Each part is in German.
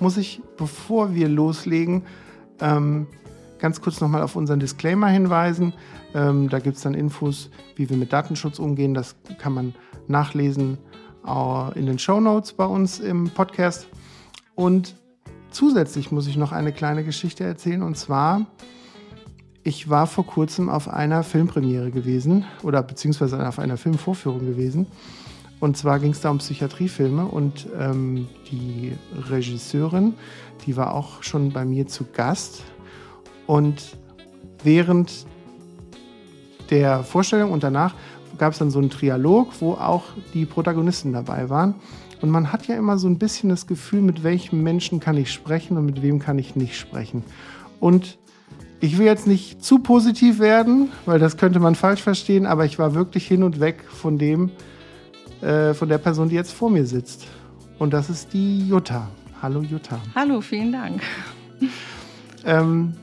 muss ich, bevor wir loslegen, ähm, ganz kurz nochmal auf unseren Disclaimer hinweisen. Ähm, da gibt es dann Infos, wie wir mit Datenschutz umgehen. Das kann man nachlesen äh, in den Show Notes bei uns im Podcast. Und zusätzlich muss ich noch eine kleine Geschichte erzählen. Und zwar, ich war vor kurzem auf einer Filmpremiere gewesen oder beziehungsweise auf einer Filmvorführung gewesen. Und zwar ging es da um Psychiatriefilme und ähm, die Regisseurin, die war auch schon bei mir zu Gast. Und während der Vorstellung und danach gab es dann so einen Trialog, wo auch die Protagonisten dabei waren. Und man hat ja immer so ein bisschen das Gefühl, mit welchem Menschen kann ich sprechen und mit wem kann ich nicht sprechen. Und ich will jetzt nicht zu positiv werden, weil das könnte man falsch verstehen, aber ich war wirklich hin und weg von dem, äh, von der Person, die jetzt vor mir sitzt. Und das ist die Jutta. Hallo Jutta. Hallo, vielen Dank. Ähm,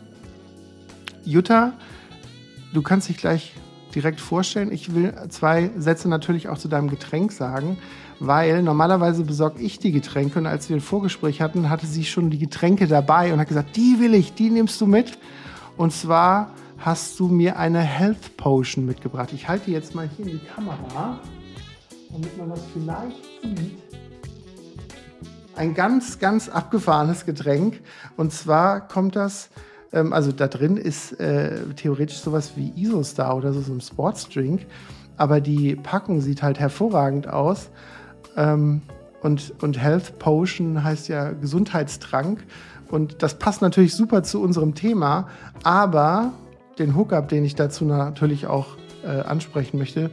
Jutta, du kannst dich gleich direkt vorstellen. Ich will zwei Sätze natürlich auch zu deinem Getränk sagen, weil normalerweise besorge ich die Getränke und als wir ein Vorgespräch hatten, hatte sie schon die Getränke dabei und hat gesagt, die will ich, die nimmst du mit. Und zwar hast du mir eine Health Potion mitgebracht. Ich halte die jetzt mal hier in die Kamera damit man das vielleicht sieht, ein ganz, ganz abgefahrenes Getränk. Und zwar kommt das, ähm, also da drin ist äh, theoretisch sowas wie Isostar oder so, so ein Sportsdrink. Aber die Packung sieht halt hervorragend aus. Ähm, und, und Health Potion heißt ja Gesundheitstrank. Und das passt natürlich super zu unserem Thema. Aber den Hookup, den ich dazu natürlich auch äh, ansprechen möchte,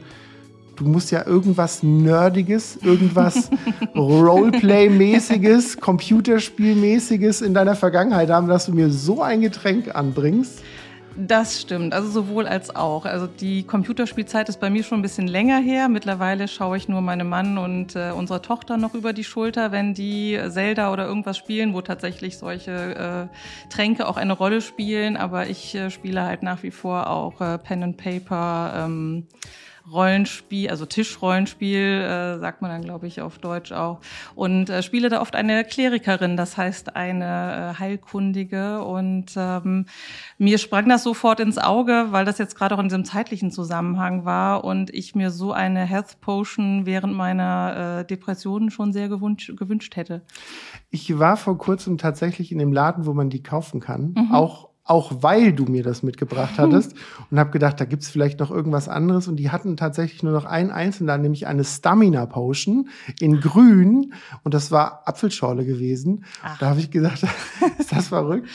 du musst ja irgendwas Nerdiges, irgendwas Roleplay-mäßiges, Computerspielmäßiges in deiner Vergangenheit haben, dass du mir so ein Getränk anbringst. Das stimmt, also sowohl als auch. Also die Computerspielzeit ist bei mir schon ein bisschen länger her. Mittlerweile schaue ich nur meinem Mann und äh, unserer Tochter noch über die Schulter, wenn die Zelda oder irgendwas spielen, wo tatsächlich solche äh, Tränke auch eine Rolle spielen. Aber ich äh, spiele halt nach wie vor auch äh, Pen and Paper. Ähm, Rollenspiel, also Tischrollenspiel, äh, sagt man dann, glaube ich, auf Deutsch auch. Und äh, spiele da oft eine Klerikerin, das heißt eine äh, Heilkundige. Und ähm, mir sprang das sofort ins Auge, weil das jetzt gerade auch in diesem zeitlichen Zusammenhang war und ich mir so eine Health Potion während meiner äh, Depressionen schon sehr gewünscht, gewünscht hätte. Ich war vor kurzem tatsächlich in dem Laden, wo man die kaufen kann, mhm. auch auch weil du mir das mitgebracht hattest und habe gedacht, da gibt's vielleicht noch irgendwas anderes und die hatten tatsächlich nur noch einen einzelnen, nämlich eine Stamina Potion in grün und das war Apfelschorle gewesen. Ach. Da habe ich gedacht, ist das verrückt?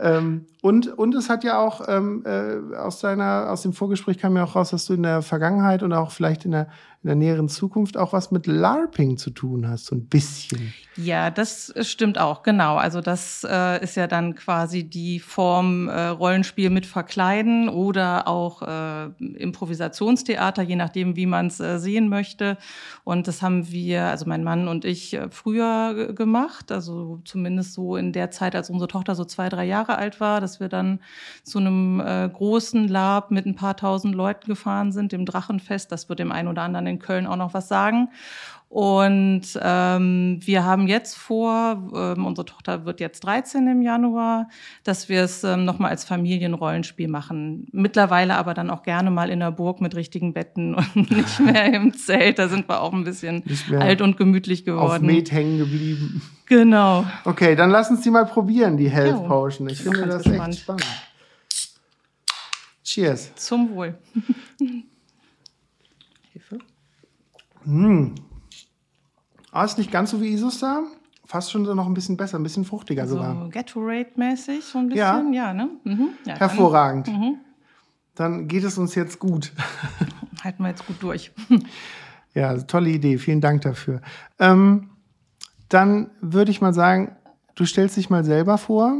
ähm, und, und es hat ja auch ähm, äh, aus deiner, aus dem Vorgespräch kam ja auch raus, dass du in der Vergangenheit und auch vielleicht in der, in der näheren Zukunft auch was mit LARPing zu tun hast, so ein bisschen. Ja, das stimmt auch, genau. Also das äh, ist ja dann quasi die Form äh, Rollenspiel mit Verkleiden oder auch äh, Improvisationstheater, je nachdem, wie man es äh, sehen möchte. Und das haben wir, also mein Mann und ich, äh, früher gemacht, also zumindest so in der Zeit, als unsere Tochter so zwei, drei Jahre alt war. Das wir dann zu einem äh, großen Lab mit ein paar tausend Leuten gefahren sind, dem Drachenfest. Das wird dem einen oder anderen in Köln auch noch was sagen. Und ähm, wir haben jetzt vor, ähm, unsere Tochter wird jetzt 13 im Januar, dass wir es ähm, nochmal als Familienrollenspiel machen. Mittlerweile aber dann auch gerne mal in der Burg mit richtigen Betten und nicht mehr im Zelt. Da sind wir auch ein bisschen alt und gemütlich geworden. Auf Met hängen geblieben. Genau. Okay, dann lass uns die mal probieren, die Health jo, Potion. Ich finde das gespannt. echt spannend. Cheers. Zum Wohl. Mmh. Ah, ist nicht ganz so wie Isostar. Fast schon so noch ein bisschen besser, ein bisschen fruchtiger also sogar. Gatorade-mäßig so ein bisschen, ja, ja ne? Mhm. Ja, Hervorragend. Dann, mhm. dann geht es uns jetzt gut. Halten wir jetzt gut durch. ja, tolle Idee. Vielen Dank dafür. Ähm, dann würde ich mal sagen, du stellst dich mal selber vor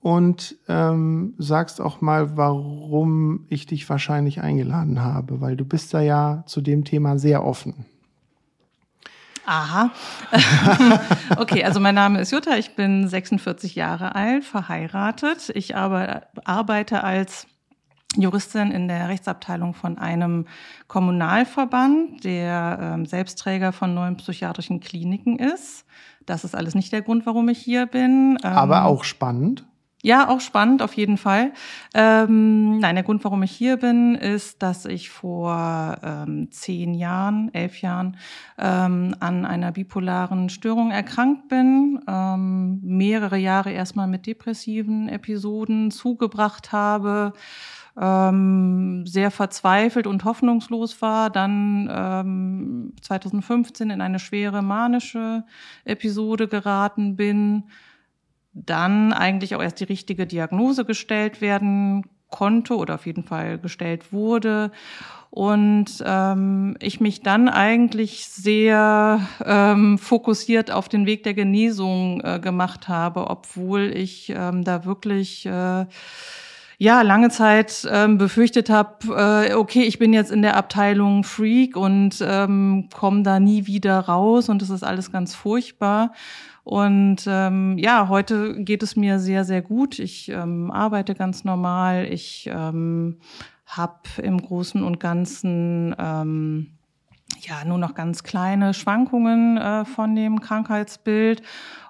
und ähm, sagst auch mal, warum ich dich wahrscheinlich eingeladen habe, weil du bist da ja zu dem Thema sehr offen. Aha. okay, also mein Name ist Jutta, ich bin 46 Jahre alt, verheiratet. Ich arbeite als Juristin in der Rechtsabteilung von einem Kommunalverband, der ähm, Selbstträger von neuen psychiatrischen Kliniken ist. Das ist alles nicht der Grund, warum ich hier bin. Aber ähm, auch spannend. Ja, auch spannend, auf jeden Fall. Ähm, nein, der Grund, warum ich hier bin, ist, dass ich vor ähm, zehn Jahren, elf Jahren ähm, an einer bipolaren Störung erkrankt bin, ähm, mehrere Jahre erstmal mit depressiven Episoden zugebracht habe, ähm, sehr verzweifelt und hoffnungslos war, dann ähm, 2015 in eine schwere manische Episode geraten bin dann eigentlich auch erst die richtige Diagnose gestellt werden konnte oder auf jeden Fall gestellt wurde. Und ähm, ich mich dann eigentlich sehr ähm, fokussiert auf den Weg der Genesung äh, gemacht habe, obwohl ich ähm, da wirklich äh, ja lange Zeit ähm, befürchtet habe, äh, okay, ich bin jetzt in der Abteilung Freak und ähm, komme da nie wieder raus und es ist alles ganz furchtbar. Und ähm, ja, heute geht es mir sehr, sehr gut. Ich ähm, arbeite ganz normal. Ich ähm, habe im Großen und Ganzen ähm, ja nur noch ganz kleine Schwankungen äh, von dem Krankheitsbild.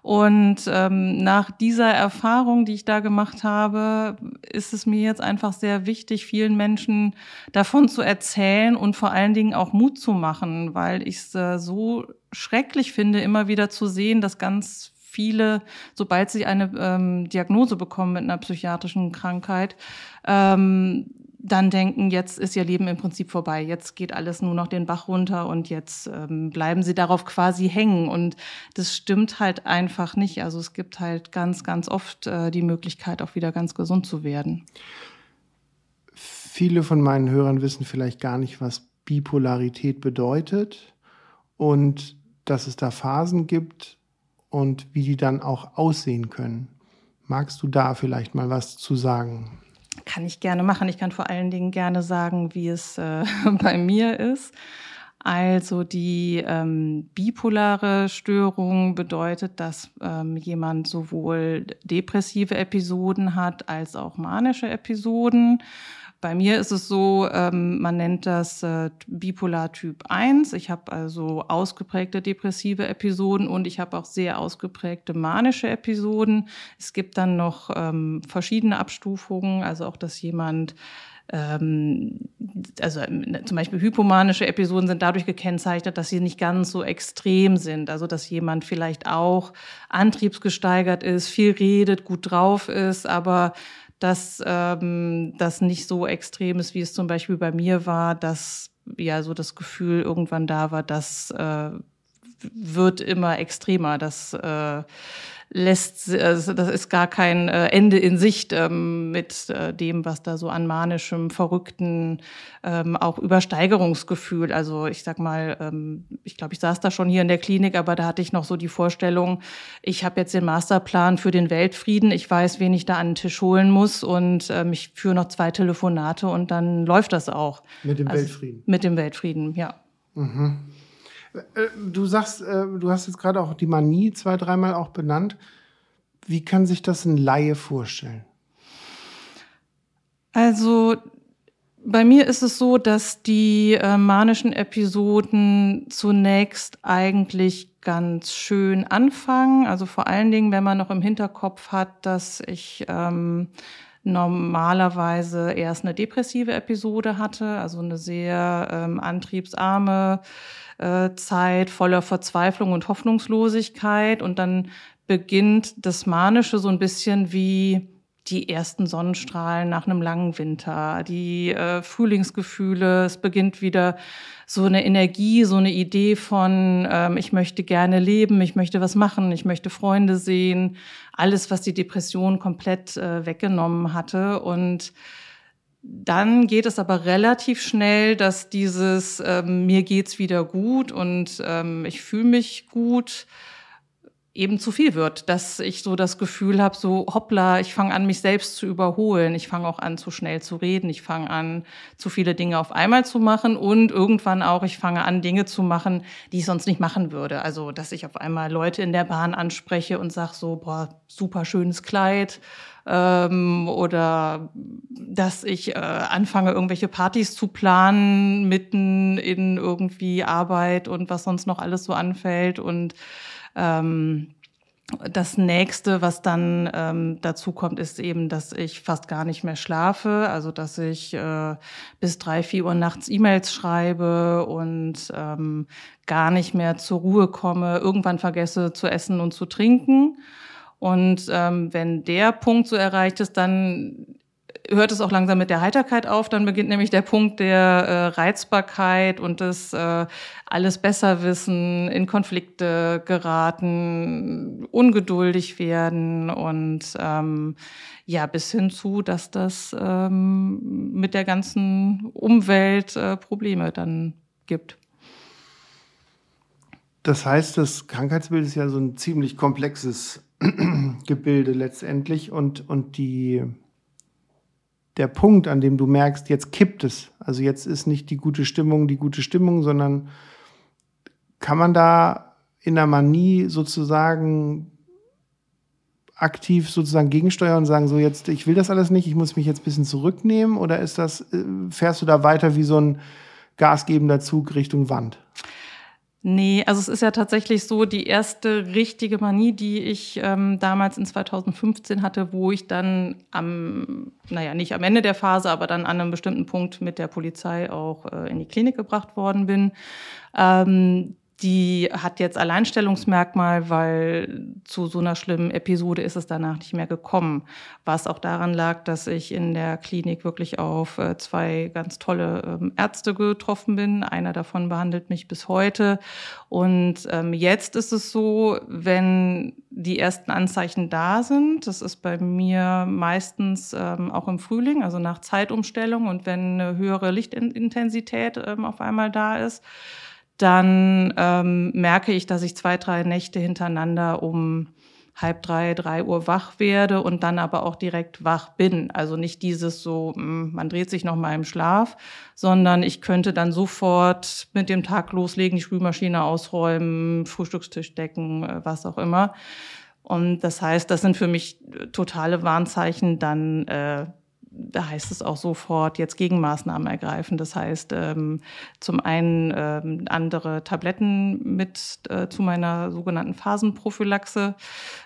Und ähm, nach dieser Erfahrung, die ich da gemacht habe, ist es mir jetzt einfach sehr wichtig, vielen Menschen davon zu erzählen und vor allen Dingen auch Mut zu machen, weil ich es äh, so schrecklich finde, immer wieder zu sehen, dass ganz viele, sobald sie eine ähm, Diagnose bekommen mit einer psychiatrischen Krankheit, ähm, dann denken, jetzt ist ihr Leben im Prinzip vorbei, jetzt geht alles nur noch den Bach runter und jetzt ähm, bleiben sie darauf quasi hängen. Und das stimmt halt einfach nicht. Also es gibt halt ganz, ganz oft äh, die Möglichkeit, auch wieder ganz gesund zu werden. Viele von meinen Hörern wissen vielleicht gar nicht, was Bipolarität bedeutet und dass es da Phasen gibt und wie die dann auch aussehen können. Magst du da vielleicht mal was zu sagen? Kann ich gerne machen. Ich kann vor allen Dingen gerne sagen, wie es äh, bei mir ist. Also die ähm, bipolare Störung bedeutet, dass ähm, jemand sowohl depressive Episoden hat als auch manische Episoden. Bei mir ist es so, ähm, man nennt das äh, Bipolar Typ 1. Ich habe also ausgeprägte depressive Episoden und ich habe auch sehr ausgeprägte manische Episoden. Es gibt dann noch ähm, verschiedene Abstufungen, also auch, dass jemand ähm, also zum Beispiel hypomanische Episoden sind dadurch gekennzeichnet, dass sie nicht ganz so extrem sind. Also dass jemand vielleicht auch antriebsgesteigert ist, viel redet, gut drauf ist, aber dass ähm, das nicht so extrem ist, wie es zum Beispiel bei mir war, dass ja so das Gefühl irgendwann da war, das äh, wird immer extremer, das äh, lässt, also das ist gar kein äh, Ende in Sicht ähm, mit äh, dem, was da so an manischem, verrückten, ähm, auch Übersteigerungsgefühl. Also ich sag mal, ähm, ich glaube, ich saß da schon hier in der Klinik, aber da hatte ich noch so die Vorstellung, ich habe jetzt den Masterplan für den Weltfrieden, ich weiß, wen ich da an den Tisch holen muss und ähm, ich führe noch zwei Telefonate und dann läuft das auch. Mit dem also, Weltfrieden. Mit dem Weltfrieden, ja. Mhm. Äh, du sagst, äh, du hast jetzt gerade auch die Manie zwei, dreimal auch benannt. Wie kann sich das ein Laie vorstellen? Also bei mir ist es so, dass die äh, manischen Episoden zunächst eigentlich ganz schön anfangen. Also vor allen Dingen, wenn man noch im Hinterkopf hat, dass ich ähm, normalerweise erst eine depressive Episode hatte, also eine sehr ähm, antriebsarme äh, Zeit voller Verzweiflung und Hoffnungslosigkeit. Und dann beginnt das Manische so ein bisschen wie die ersten Sonnenstrahlen nach einem langen Winter, die äh, Frühlingsgefühle, es beginnt wieder so eine Energie, so eine Idee von, ähm, ich möchte gerne leben, ich möchte was machen, ich möchte Freunde sehen, alles, was die Depression komplett äh, weggenommen hatte. Und dann geht es aber relativ schnell, dass dieses ähm, mir geht's wieder gut und ähm, ich fühle mich gut eben zu viel wird, dass ich so das Gefühl habe, so hoppla, ich fange an, mich selbst zu überholen, ich fange auch an, zu schnell zu reden, ich fange an, zu viele Dinge auf einmal zu machen und irgendwann auch, ich fange an, Dinge zu machen, die ich sonst nicht machen würde. Also, dass ich auf einmal Leute in der Bahn anspreche und sage so, boah, super schönes Kleid, ähm, oder dass ich äh, anfange, irgendwelche Partys zu planen, mitten in irgendwie Arbeit und was sonst noch alles so anfällt und ähm, das nächste, was dann ähm, dazu kommt, ist eben, dass ich fast gar nicht mehr schlafe, also dass ich äh, bis drei, vier Uhr nachts E-Mails schreibe und ähm, gar nicht mehr zur Ruhe komme, irgendwann vergesse zu essen und zu trinken. Und ähm, wenn der Punkt so erreicht ist, dann hört es auch langsam mit der Heiterkeit auf. Dann beginnt nämlich der Punkt der äh, Reizbarkeit und des äh, alles besser wissen, in Konflikte geraten, ungeduldig werden und ähm, ja, bis hin zu, dass das ähm, mit der ganzen Umwelt äh, Probleme dann gibt. Das heißt, das Krankheitsbild ist ja so ein ziemlich komplexes Gebilde letztendlich und, und die der Punkt, an dem du merkst, jetzt kippt es. Also jetzt ist nicht die gute Stimmung die gute Stimmung, sondern kann man da in der Manie sozusagen aktiv sozusagen gegensteuern und sagen, so jetzt, ich will das alles nicht, ich muss mich jetzt ein bisschen zurücknehmen? Oder ist das, äh, fährst du da weiter wie so ein gasgebender Zug Richtung Wand? Nee, also es ist ja tatsächlich so, die erste richtige Manie, die ich ähm, damals in 2015 hatte, wo ich dann am, naja, nicht am Ende der Phase, aber dann an einem bestimmten Punkt mit der Polizei auch äh, in die Klinik gebracht worden bin. Ähm, die hat jetzt Alleinstellungsmerkmal, weil zu so einer schlimmen Episode ist es danach nicht mehr gekommen. Was auch daran lag, dass ich in der Klinik wirklich auf äh, zwei ganz tolle ähm, Ärzte getroffen bin. Einer davon behandelt mich bis heute. Und ähm, jetzt ist es so, wenn die ersten Anzeichen da sind, das ist bei mir meistens ähm, auch im Frühling, also nach Zeitumstellung und wenn eine höhere Lichtintensität auf einmal da ist, dann ähm, merke ich, dass ich zwei, drei Nächte hintereinander um halb drei, drei Uhr wach werde und dann aber auch direkt wach bin. Also nicht dieses so, hm, man dreht sich noch mal im Schlaf, sondern ich könnte dann sofort mit dem Tag loslegen, die Spülmaschine ausräumen, Frühstückstisch decken, äh, was auch immer. Und das heißt, das sind für mich totale Warnzeichen, dann äh, da heißt es auch sofort jetzt Gegenmaßnahmen ergreifen. Das heißt, ähm, zum einen ähm, andere Tabletten mit äh, zu meiner sogenannten Phasenprophylaxe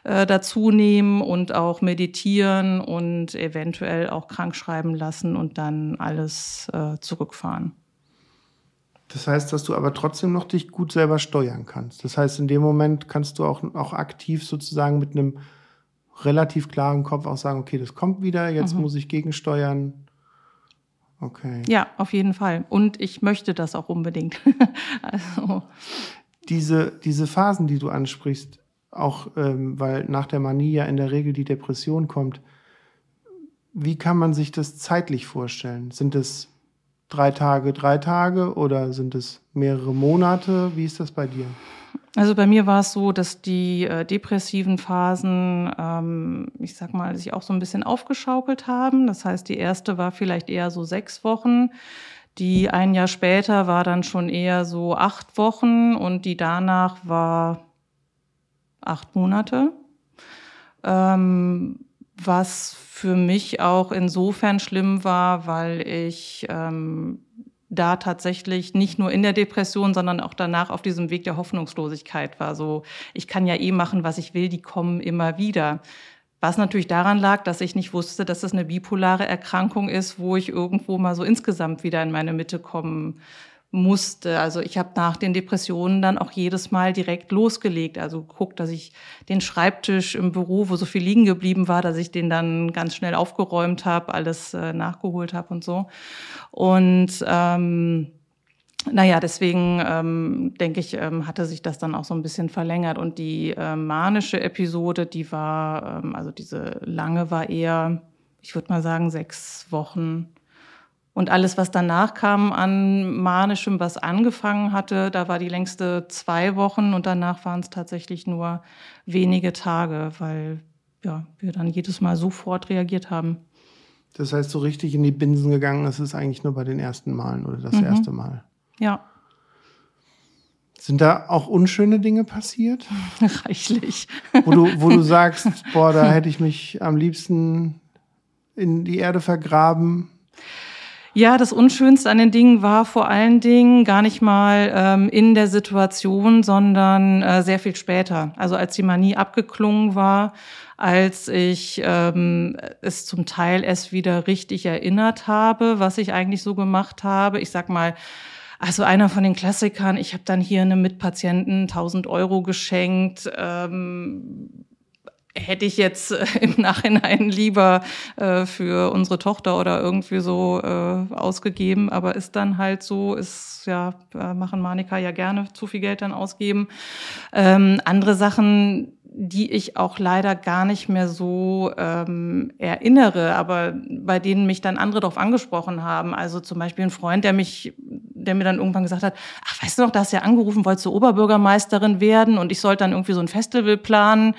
äh, dazu nehmen und auch meditieren und eventuell auch krank schreiben lassen und dann alles äh, zurückfahren. Das heißt, dass du aber trotzdem noch dich gut selber steuern kannst. Das heißt, in dem Moment kannst du auch, auch aktiv sozusagen mit einem relativ klar im Kopf auch sagen, okay, das kommt wieder, jetzt mhm. muss ich gegensteuern. Okay. Ja, auf jeden Fall. Und ich möchte das auch unbedingt. also. diese, diese Phasen, die du ansprichst, auch ähm, weil nach der Manie ja in der Regel die Depression kommt, wie kann man sich das zeitlich vorstellen? Sind es drei Tage, drei Tage oder sind es mehrere Monate? Wie ist das bei dir? Also bei mir war es so, dass die äh, depressiven Phasen, ähm, ich sag mal, sich auch so ein bisschen aufgeschaukelt haben. Das heißt, die erste war vielleicht eher so sechs Wochen. Die ein Jahr später war dann schon eher so acht Wochen und die danach war acht Monate. Ähm, was für mich auch insofern schlimm war, weil ich ähm, da tatsächlich nicht nur in der Depression, sondern auch danach auf diesem Weg der Hoffnungslosigkeit war. So, ich kann ja eh machen, was ich will, die kommen immer wieder. Was natürlich daran lag, dass ich nicht wusste, dass es eine bipolare Erkrankung ist, wo ich irgendwo mal so insgesamt wieder in meine Mitte kommen musste. Also ich habe nach den Depressionen dann auch jedes Mal direkt losgelegt. Also geguckt, dass ich den Schreibtisch im Büro, wo so viel liegen geblieben war, dass ich den dann ganz schnell aufgeräumt habe, alles äh, nachgeholt habe und so. Und ähm, naja, deswegen ähm, denke ich, ähm, hatte sich das dann auch so ein bisschen verlängert. Und die äh, manische Episode, die war, ähm, also diese lange war eher, ich würde mal sagen, sechs Wochen Und alles, was danach kam an Manischem, was angefangen hatte, da war die längste zwei Wochen und danach waren es tatsächlich nur wenige Tage, weil ja, wir dann jedes Mal sofort reagiert haben. Das heißt, so richtig in die Binsen gegangen ist es eigentlich nur bei den ersten Malen oder das mhm. erste Mal. Ja. Sind da auch unschöne Dinge passiert? Reichlich. Wo du, wo du sagst, boah, da hätte ich mich am liebsten in die Erde vergraben. Ja, das Unschönste an den Dingen war vor allen Dingen gar nicht mal ähm, in der Situation, sondern äh, sehr viel später. Also als die Manie abgeklungen war, als ich ähm, es zum Teil erst wieder richtig erinnert habe, was ich eigentlich so gemacht habe. Ich sag mal, also einer von den Klassikern, ich habe dann hier einem Mitpatienten 1000 Euro geschenkt. Ähm, hätte ich jetzt äh, im Nachhinein lieber äh, für unsere Tochter oder irgendwie so äh, ausgegeben, aber ist dann halt so, ist ja, äh, machen Manika ja gerne zu viel Geld dann ausgeben. Ähm, andere Sachen, die ich auch leider gar nicht mehr so ähm, erinnere, aber bei denen mich dann andere darauf angesprochen haben. Also zum Beispiel ein Freund, der mich, der mir dann irgendwann gesagt hat, ach, weißt du noch, da hast du ja angerufen, wolltest du Oberbürgermeisterin werden und ich sollte dann irgendwie so ein Festival planen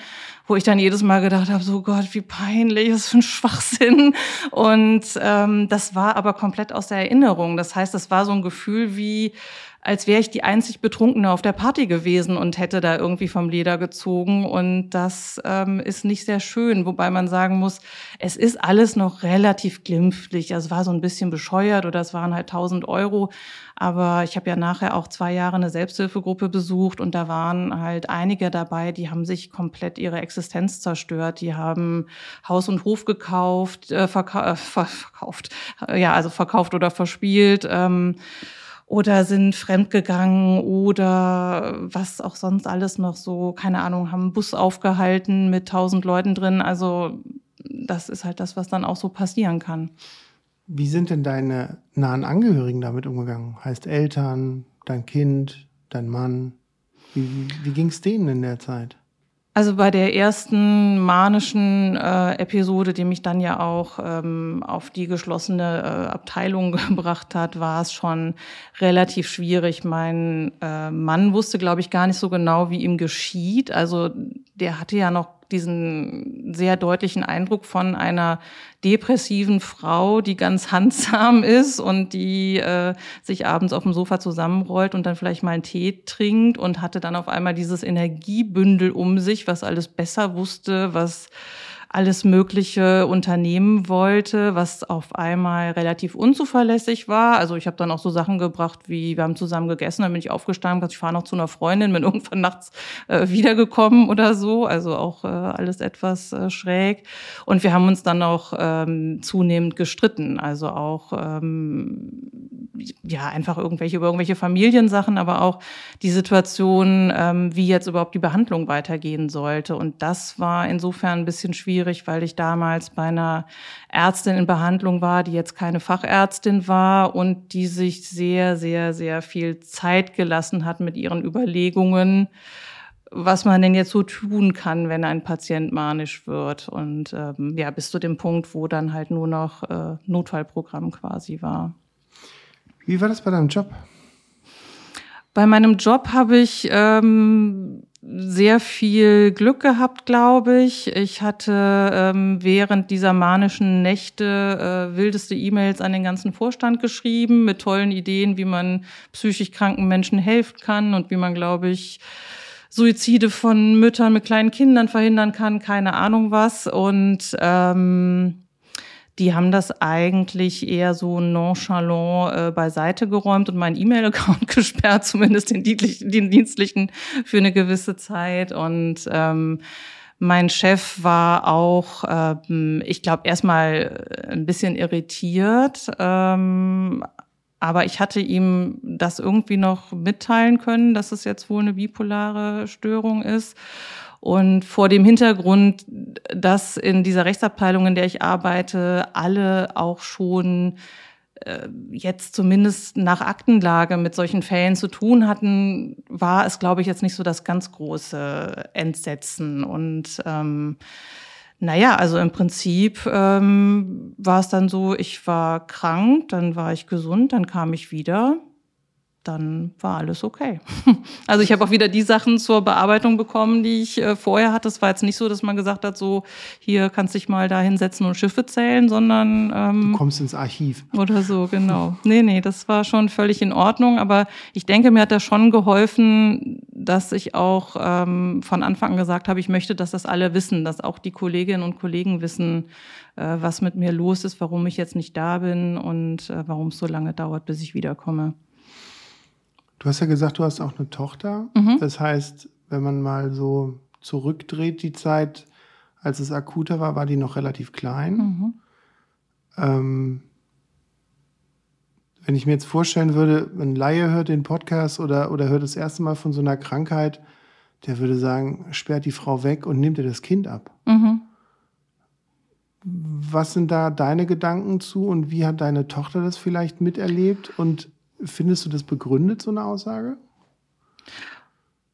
wo ich dann jedes Mal gedacht habe, so Gott, wie peinlich, was für ein Schwachsinn. Und ähm, das war aber komplett aus der Erinnerung. Das heißt, das war so ein Gefühl wie, als wäre ich die einzig Betrunkene auf der Party gewesen und hätte da irgendwie vom Leder gezogen. Und das ähm, ist nicht sehr schön, wobei man sagen muss, es ist alles noch relativ glimpflich. Also es war so ein bisschen bescheuert oder es waren halt 1000 Euro. Aber ich habe ja nachher auch zwei Jahre eine Selbsthilfegruppe besucht und da waren halt einige dabei, die haben sich komplett ihre Existenz zerstört. Die haben Haus und Hof gekauft, äh, verka äh, verkauft, ja, also verkauft oder verspielt. Ähm, oder sind fremdgegangen oder was auch sonst alles noch so, keine Ahnung, haben einen Bus aufgehalten mit tausend Leuten drin. Also das ist halt das, was dann auch so passieren kann. Wie sind denn deine nahen Angehörigen damit umgegangen? Heißt Eltern, dein Kind, dein Mann? Wie, wie ging es denen in der Zeit? Also bei der ersten manischen äh, Episode, die mich dann ja auch ähm, auf die geschlossene äh, Abteilung gebracht hat, war es schon relativ schwierig. Mein äh, Mann wusste, glaube ich, gar nicht so genau, wie ihm geschieht. Also der hatte ja noch diesen sehr deutlichen Eindruck von einer depressiven Frau, die ganz handsam ist und die äh, sich abends auf dem Sofa zusammenrollt und dann vielleicht mal einen Tee trinkt und hatte dann auf einmal dieses Energiebündel um sich, was alles besser wusste, was alles Mögliche unternehmen wollte, was auf einmal relativ unzuverlässig war. Also ich habe dann auch so Sachen gebracht, wie wir haben zusammen gegessen, dann bin ich aufgestanden, ich fahre noch zu einer Freundin, bin irgendwann nachts äh, wiedergekommen oder so. Also auch äh, alles etwas äh, schräg. Und wir haben uns dann auch ähm, zunehmend gestritten. Also auch ähm, ja einfach irgendwelche über irgendwelche Familiensachen, aber auch die Situation, ähm, wie jetzt überhaupt die Behandlung weitergehen sollte. Und das war insofern ein bisschen schwierig schwierig, weil ich damals bei einer Ärztin in Behandlung war, die jetzt keine Fachärztin war und die sich sehr, sehr, sehr viel Zeit gelassen hat mit ihren Überlegungen, was man denn jetzt so tun kann, wenn ein Patient manisch wird. Und ähm, ja, bis zu dem Punkt, wo dann halt nur noch äh, Notfallprogramm quasi war. Wie war das bei deinem Job? Bei meinem Job habe ich ähm, sehr viel Glück gehabt, glaube ich. Ich hatte ähm, während dieser manischen Nächte äh, wildeste E-Mails an den ganzen Vorstand geschrieben mit tollen Ideen, wie man psychisch kranken Menschen helfen kann und wie man, glaube ich, Suizide von Müttern mit kleinen Kindern verhindern kann, keine Ahnung was. Und ähm, die haben das eigentlich eher so nonchalant äh, beiseite geräumt und meinen E-Mail-Account gesperrt, zumindest den, den dienstlichen für eine gewisse Zeit. Und ähm, mein Chef war auch, ähm, ich glaube, erstmal ein bisschen irritiert. Ähm, aber ich hatte ihm das irgendwie noch mitteilen können, dass es jetzt wohl eine bipolare Störung ist. Und vor dem Hintergrund, dass in dieser Rechtsabteilung, in der ich arbeite, alle auch schon äh, jetzt zumindest nach Aktenlage mit solchen Fällen zu tun hatten, war es, glaube ich, jetzt nicht so das ganz große Entsetzen. Und ähm, Naja, also im Prinzip ähm, war es dann so, ich war krank, dann war ich gesund, dann kam ich wieder dann war alles okay. Also ich habe auch wieder die Sachen zur Bearbeitung bekommen, die ich äh, vorher hatte. Es war jetzt nicht so, dass man gesagt hat, so hier kannst dich mal da hinsetzen und Schiffe zählen, sondern ähm, du kommst ins Archiv oder so genau. Nee, nee, das war schon völlig in Ordnung. Aber ich denke, mir hat das schon geholfen, dass ich auch ähm, von Anfang an gesagt habe, ich möchte, dass das alle wissen, dass auch die Kolleginnen und Kollegen wissen, äh, was mit mir los ist, warum ich jetzt nicht da bin und äh, warum es so lange dauert, bis ich wiederkomme. Du hast ja gesagt, du hast auch eine Tochter. Mhm. Das heißt, wenn man mal so zurückdreht, die Zeit, als es akuter war, war die noch relativ klein. Mhm. Ähm, wenn ich mir jetzt vorstellen würde, ein Laie hört den Podcast oder, oder hört das erste Mal von so einer Krankheit, der würde sagen, sperrt die Frau weg und nimmt ihr das Kind ab. Mhm. Was sind da deine Gedanken zu und wie hat deine Tochter das vielleicht miterlebt? Und Findest du das begründet, so eine Aussage?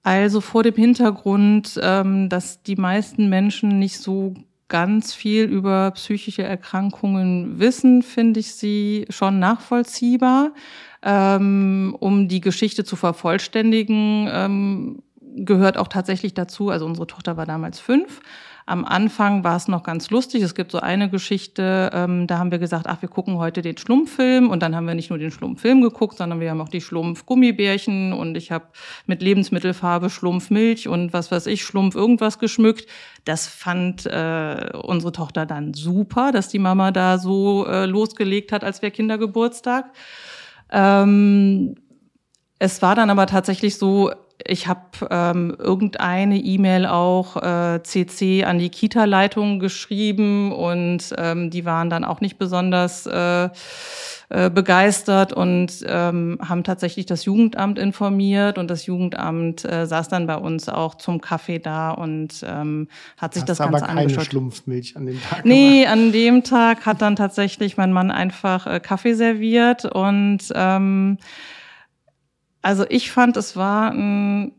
Also vor dem Hintergrund, ähm, dass die meisten Menschen nicht so ganz viel über psychische Erkrankungen wissen, finde ich sie schon nachvollziehbar. Ähm, um die Geschichte zu vervollständigen, ähm, gehört auch tatsächlich dazu, also unsere Tochter war damals fünf, am Anfang war es noch ganz lustig. Es gibt so eine Geschichte, ähm, da haben wir gesagt, ach, wir gucken heute den Schlumpffilm. Und dann haben wir nicht nur den Schlumpffilm geguckt, sondern wir haben auch die Schlumpf-Gummibärchen und ich habe mit Lebensmittelfarbe Schlumpfmilch und was weiß ich, Schlumpf irgendwas geschmückt. Das fand äh, unsere Tochter dann super, dass die Mama da so äh, losgelegt hat, als wäre Kindergeburtstag. Ähm, es war dann aber tatsächlich so, ich habe ähm, irgendeine E-Mail auch äh, CC an die Kita-Leitung geschrieben und ähm, die waren dann auch nicht besonders äh, äh, begeistert und ähm, haben tatsächlich das Jugendamt informiert und das Jugendamt äh, saß dann bei uns auch zum Kaffee da und ähm, hat sich Hast das Ganze aber keine Schlumpfmilch an dem Tag Nee, gemacht. an dem Tag hat dann tatsächlich mein Mann einfach äh, Kaffee serviert und ähm, also ich fand, es war ein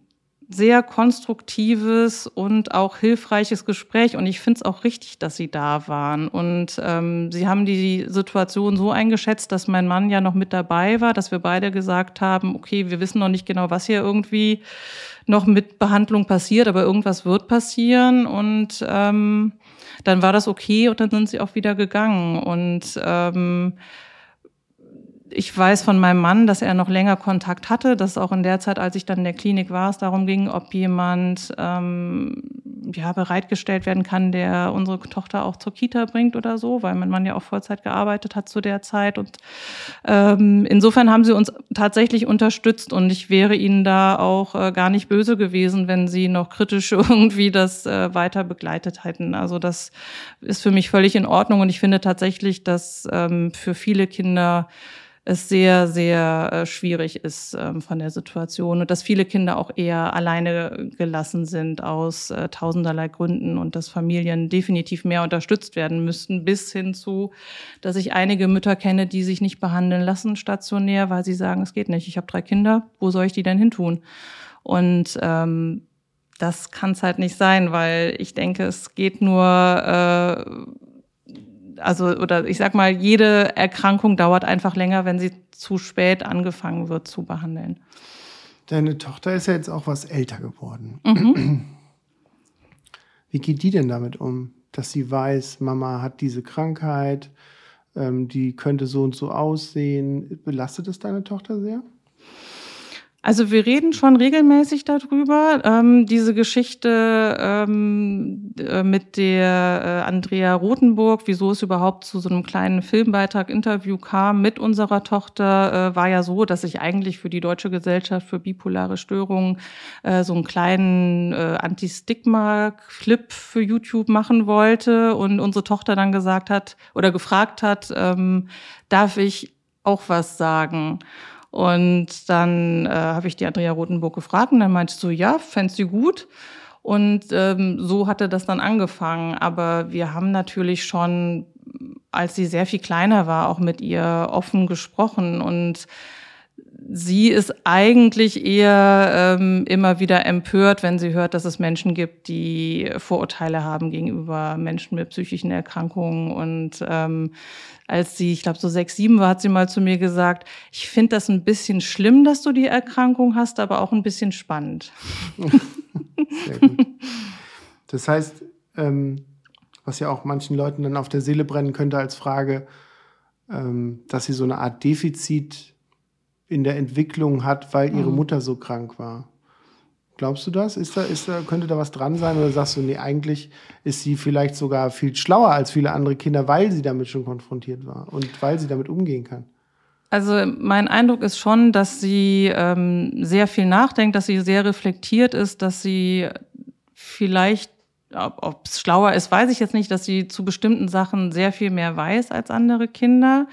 sehr konstruktives und auch hilfreiches Gespräch. Und ich finde es auch richtig, dass Sie da waren. Und ähm, Sie haben die Situation so eingeschätzt, dass mein Mann ja noch mit dabei war, dass wir beide gesagt haben, okay, wir wissen noch nicht genau, was hier irgendwie noch mit Behandlung passiert, aber irgendwas wird passieren. Und ähm, dann war das okay und dann sind Sie auch wieder gegangen. Und ähm, ich weiß von meinem Mann, dass er noch länger Kontakt hatte, dass auch in der Zeit, als ich dann in der Klinik war, es darum ging, ob jemand ähm, ja, bereitgestellt werden kann, der unsere Tochter auch zur Kita bringt oder so, weil mein Mann ja auch Vollzeit gearbeitet hat zu der Zeit. Und ähm, insofern haben sie uns tatsächlich unterstützt und ich wäre ihnen da auch äh, gar nicht böse gewesen, wenn sie noch kritisch irgendwie das äh, weiter begleitet hätten. Also das ist für mich völlig in Ordnung und ich finde tatsächlich, dass ähm, für viele Kinder es sehr, sehr äh, schwierig ist ähm, von der Situation und dass viele Kinder auch eher alleine gelassen sind aus äh, tausenderlei Gründen und dass Familien definitiv mehr unterstützt werden müssten, bis hin zu, dass ich einige Mütter kenne, die sich nicht behandeln lassen stationär, weil sie sagen, es geht nicht, ich habe drei Kinder, wo soll ich die denn hin tun? Und ähm, das kann es halt nicht sein, weil ich denke, es geht nur äh, also oder ich sag mal, jede Erkrankung dauert einfach länger, wenn sie zu spät angefangen wird zu behandeln. Deine Tochter ist ja jetzt auch was älter geworden. Mhm. Wie geht die denn damit um, dass sie weiß, Mama hat diese Krankheit, ähm, die könnte so und so aussehen? Belastet es deine Tochter sehr? Also wir reden schon regelmäßig darüber. Ähm, diese Geschichte ähm, äh, mit der äh, Andrea Rothenburg, wieso es überhaupt zu so einem kleinen Filmbeitrag, Interview kam mit unserer Tochter, äh, war ja so, dass ich eigentlich für die Deutsche Gesellschaft für bipolare Störungen äh, so einen kleinen äh, Anti-Stigma-Clip für YouTube machen wollte und unsere Tochter dann gesagt hat oder gefragt hat, ähm, darf ich auch was sagen? Und dann äh, habe ich die Andrea Rotenburg gefragt und dann meinte sie so, ja, fändest du gut? Und ähm, so hatte das dann angefangen. Aber wir haben natürlich schon, als sie sehr viel kleiner war, auch mit ihr offen gesprochen. Und sie ist eigentlich eher ähm, immer wieder empört, wenn sie hört, dass es Menschen gibt, die Vorurteile haben gegenüber Menschen mit psychischen Erkrankungen. Und ähm, als sie, ich glaube, so sechs, sieben war, hat sie mal zu mir gesagt, ich finde das ein bisschen schlimm, dass du die Erkrankung hast, aber auch ein bisschen spannend. Sehr gut. Das heißt, ähm, was ja auch manchen Leuten dann auf der Seele brennen könnte als Frage, ähm, dass sie so eine Art Defizit in der Entwicklung hat, weil ihre mhm. Mutter so krank war. Glaubst du das? Ist da, ist da, könnte da was dran sein? Oder sagst du, nee, eigentlich ist sie vielleicht sogar viel schlauer als viele andere Kinder, weil sie damit schon konfrontiert war und weil sie damit umgehen kann? Also mein Eindruck ist schon, dass sie ähm, sehr viel nachdenkt, dass sie sehr reflektiert ist, dass sie vielleicht, ob es schlauer ist, weiß ich jetzt nicht, dass sie zu bestimmten Sachen sehr viel mehr weiß als andere Kinder.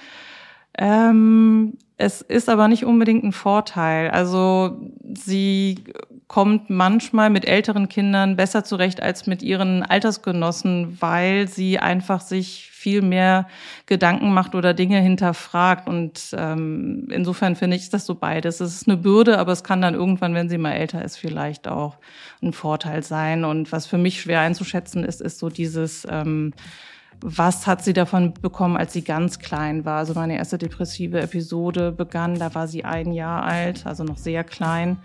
Ähm, es ist aber nicht unbedingt ein Vorteil. Also sie kommt manchmal mit älteren Kindern besser zurecht als mit ihren Altersgenossen, weil sie einfach sich viel mehr Gedanken macht oder Dinge hinterfragt. Und ähm, insofern finde ich, das so beides. Es ist eine Bürde, aber es kann dann irgendwann, wenn sie mal älter ist, vielleicht auch ein Vorteil sein. Und was für mich schwer einzuschätzen ist, ist so dieses ähm, was hat sie davon bekommen, als sie ganz klein war. Also meine erste depressive Episode begann, da war sie ein Jahr alt, also noch sehr klein.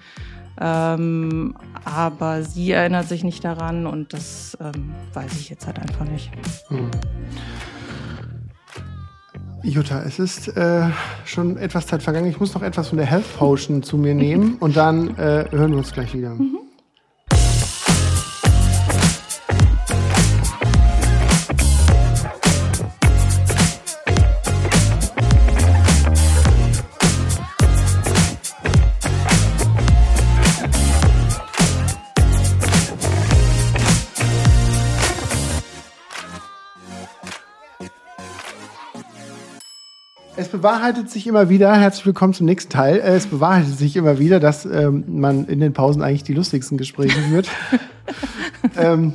Ähm, aber sie erinnert sich nicht daran und das ähm, weiß ich jetzt halt einfach nicht. Hm. Jutta, es ist äh, schon etwas Zeit vergangen. Ich muss noch etwas von der Health Potion zu mir nehmen und dann äh, hören wir uns gleich wieder. Mhm. Bewahrheitet sich immer wieder, herzlich willkommen zum nächsten Teil, äh, es bewahrheitet sich immer wieder, dass ähm, man in den Pausen eigentlich die lustigsten Gespräche führt. ähm,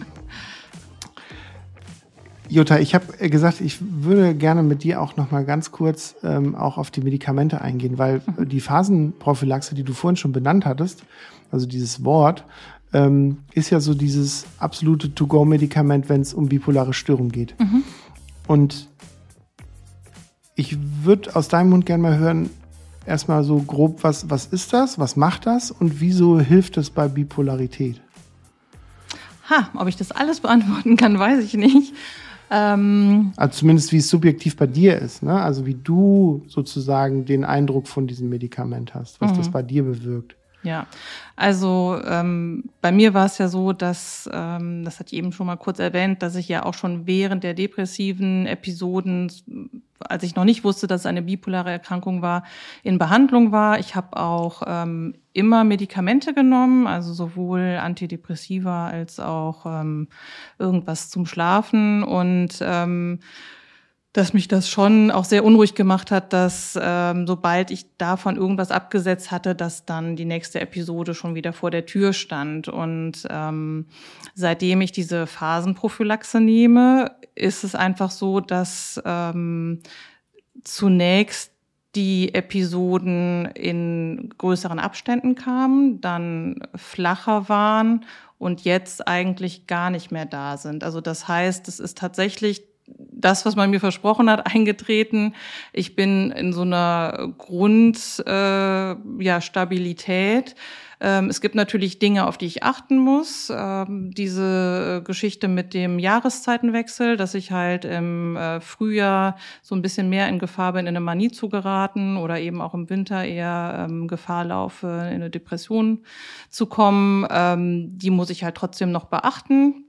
Jutta, ich habe gesagt, ich würde gerne mit dir auch noch mal ganz kurz ähm, auch auf die Medikamente eingehen, weil die Phasenprophylaxe, die du vorhin schon benannt hattest, also dieses Wort, ähm, ist ja so dieses absolute To-Go-Medikament, wenn es um bipolare Störung geht. Mhm. Und ich würde aus deinem Mund gerne mal hören, erstmal so grob, was, was ist das, was macht das und wieso hilft es bei Bipolarität? Ha, ob ich das alles beantworten kann, weiß ich nicht. Ähm also zumindest wie es subjektiv bei dir ist, ne? Also wie du sozusagen den Eindruck von diesem Medikament hast, was mhm. das bei dir bewirkt. Ja, also ähm, bei mir war es ja so, dass, ähm, das hat ich eben schon mal kurz erwähnt, dass ich ja auch schon während der depressiven Episoden, als ich noch nicht wusste, dass es eine bipolare Erkrankung war, in Behandlung war. Ich habe auch ähm, immer Medikamente genommen, also sowohl Antidepressiva als auch ähm, irgendwas zum Schlafen und ähm, dass mich das schon auch sehr unruhig gemacht hat, dass ähm, sobald ich davon irgendwas abgesetzt hatte, dass dann die nächste Episode schon wieder vor der Tür stand. Und ähm, seitdem ich diese Phasenprophylaxe nehme, ist es einfach so, dass ähm, zunächst die Episoden in größeren Abständen kamen, dann flacher waren und jetzt eigentlich gar nicht mehr da sind. Also das heißt, es ist tatsächlich das, was man mir versprochen hat, eingetreten. Ich bin in so einer Grundstabilität. Äh, ja, Stabilität. Ähm, es gibt natürlich Dinge, auf die ich achten muss. Ähm, diese Geschichte mit dem Jahreszeitenwechsel, dass ich halt im äh, Frühjahr so ein bisschen mehr in Gefahr bin, in eine Manie zu geraten oder eben auch im Winter eher ähm, Gefahr laufe, in eine Depression zu kommen. Die muss ich halt trotzdem noch beachten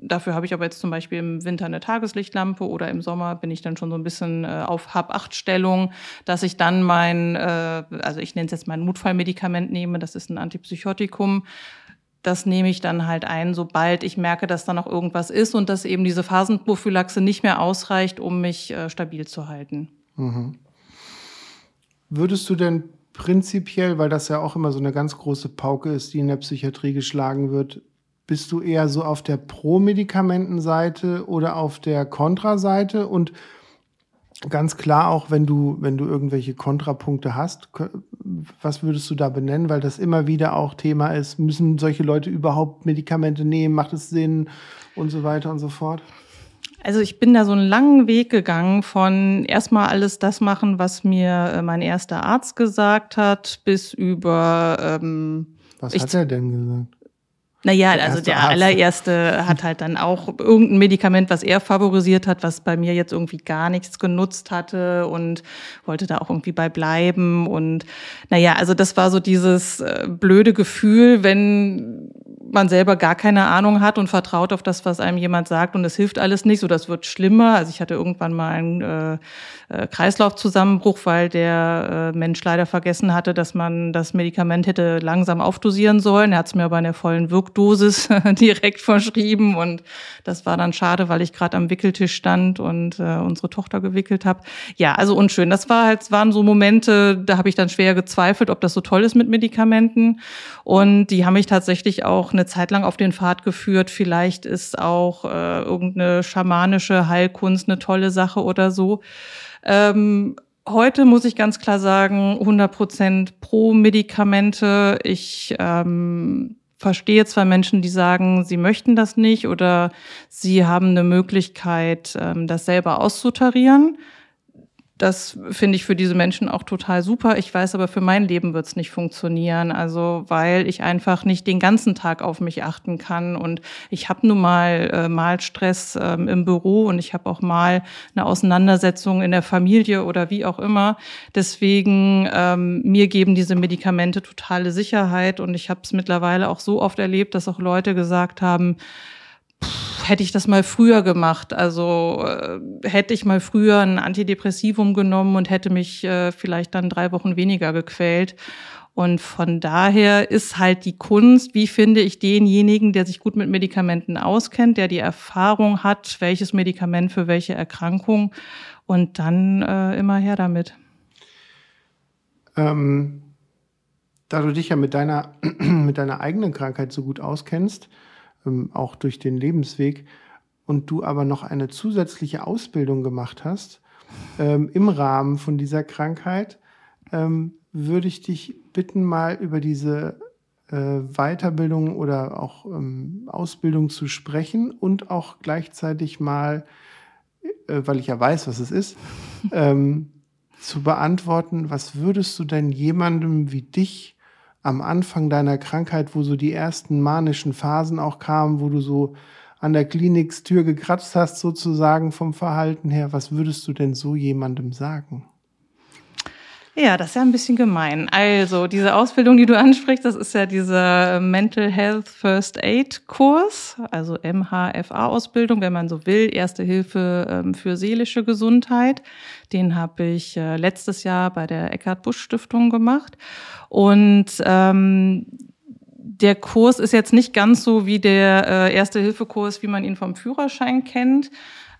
Dafür habe ich aber jetzt zum Beispiel im Winter eine Tageslichtlampe oder im Sommer bin ich dann schon so ein bisschen äh, auf Hab-Acht-Stellung, dass ich dann mein, äh, also ich nenne es jetzt mein Notfallmedikament nehme, das ist ein Antipsychotikum. Das nehme ich dann halt ein, sobald ich merke, dass da noch irgendwas ist und dass eben diese Phasenprophylaxe nicht mehr ausreicht, um mich äh, stabil zu halten. Mhm. Würdest du denn prinzipiell, weil das ja auch immer so eine ganz große Pauke ist, die in der Psychiatrie geschlagen wird, bist du eher so auf der Pro-Medikamenten-Seite oder auf der Kontra-Seite? Und ganz klar auch, wenn du, wenn du irgendwelche Kontrapunkte hast, was würdest du da benennen? Weil das immer wieder auch Thema ist. Müssen solche Leute überhaupt Medikamente nehmen? Macht es Sinn? Und so weiter und so fort. Also ich bin da so einen langen Weg gegangen von erstmal alles das machen, was mir äh, mein erster Arzt gesagt hat, bis über. Ähm, was hat er denn gesagt? Naja, der also der Arzt. allererste hat halt dann auch irgendein Medikament, was er favorisiert hat, was bei mir jetzt irgendwie gar nichts genutzt hatte und wollte da auch irgendwie bei bleiben. Und naja, also das war so dieses äh, blöde Gefühl, wenn man selber gar keine Ahnung hat und vertraut auf das, was einem jemand sagt und es hilft alles nicht, so das wird schlimmer. Also ich hatte irgendwann mal einen äh, äh, Kreislaufzusammenbruch, weil der äh, Mensch leider vergessen hatte, dass man das Medikament hätte langsam aufdosieren sollen. Er hat es mir aber in der vollen Wirkdosis direkt verschrieben und das war dann schade, weil ich gerade am Wickeltisch stand und äh, unsere Tochter gewickelt habe. Ja, also unschön. Das war halt, waren so Momente, da habe ich dann schwer gezweifelt, ob das so toll ist mit Medikamenten. Und die haben mich tatsächlich auch eine Zeit lang auf den Pfad geführt. Vielleicht ist auch äh, irgendeine schamanische Heilkunst eine tolle Sache oder so. Ähm, heute muss ich ganz klar sagen, 100 Prozent pro Medikamente. Ich ähm, verstehe zwar Menschen, die sagen, sie möchten das nicht oder sie haben eine Möglichkeit, ähm, das selber auszutarieren. Das finde ich für diese Menschen auch total super. Ich weiß aber, für mein Leben wird es nicht funktionieren. Also, weil ich einfach nicht den ganzen Tag auf mich achten kann. Und ich habe nun mal äh, mal Stress ähm, im Büro und ich habe auch mal eine Auseinandersetzung in der Familie oder wie auch immer. Deswegen, ähm, mir geben diese Medikamente totale Sicherheit. Und ich habe es mittlerweile auch so oft erlebt, dass auch Leute gesagt haben, hätte ich das mal früher gemacht. Also äh, hätte ich mal früher ein Antidepressivum genommen und hätte mich äh, vielleicht dann drei Wochen weniger gequält. Und von daher ist halt die Kunst, wie finde ich denjenigen, der sich gut mit Medikamenten auskennt, der die Erfahrung hat, welches Medikament für welche Erkrankung und dann äh, immer her damit. Ähm, da du dich ja mit deiner, mit deiner eigenen Krankheit so gut auskennst, auch durch den Lebensweg, und du aber noch eine zusätzliche Ausbildung gemacht hast ähm, im Rahmen von dieser Krankheit, ähm, würde ich dich bitten, mal über diese äh, Weiterbildung oder auch ähm, Ausbildung zu sprechen und auch gleichzeitig mal, äh, weil ich ja weiß, was es ist, ähm, zu beantworten, was würdest du denn jemandem wie dich am Anfang deiner Krankheit, wo so die ersten manischen Phasen auch kamen, wo du so an der Klinikstür gekratzt hast, sozusagen vom Verhalten her, was würdest du denn so jemandem sagen? Ja, das ist ja ein bisschen gemein. Also, diese Ausbildung, die du ansprichst, das ist ja dieser Mental Health First Aid Kurs, also MHFA-Ausbildung, wenn man so will, Erste Hilfe ähm, für seelische Gesundheit. Den habe ich äh, letztes Jahr bei der Eckhard Busch Stiftung gemacht. Und ähm, der Kurs ist jetzt nicht ganz so wie der äh, Erste-Hilfe-Kurs, wie man ihn vom Führerschein kennt,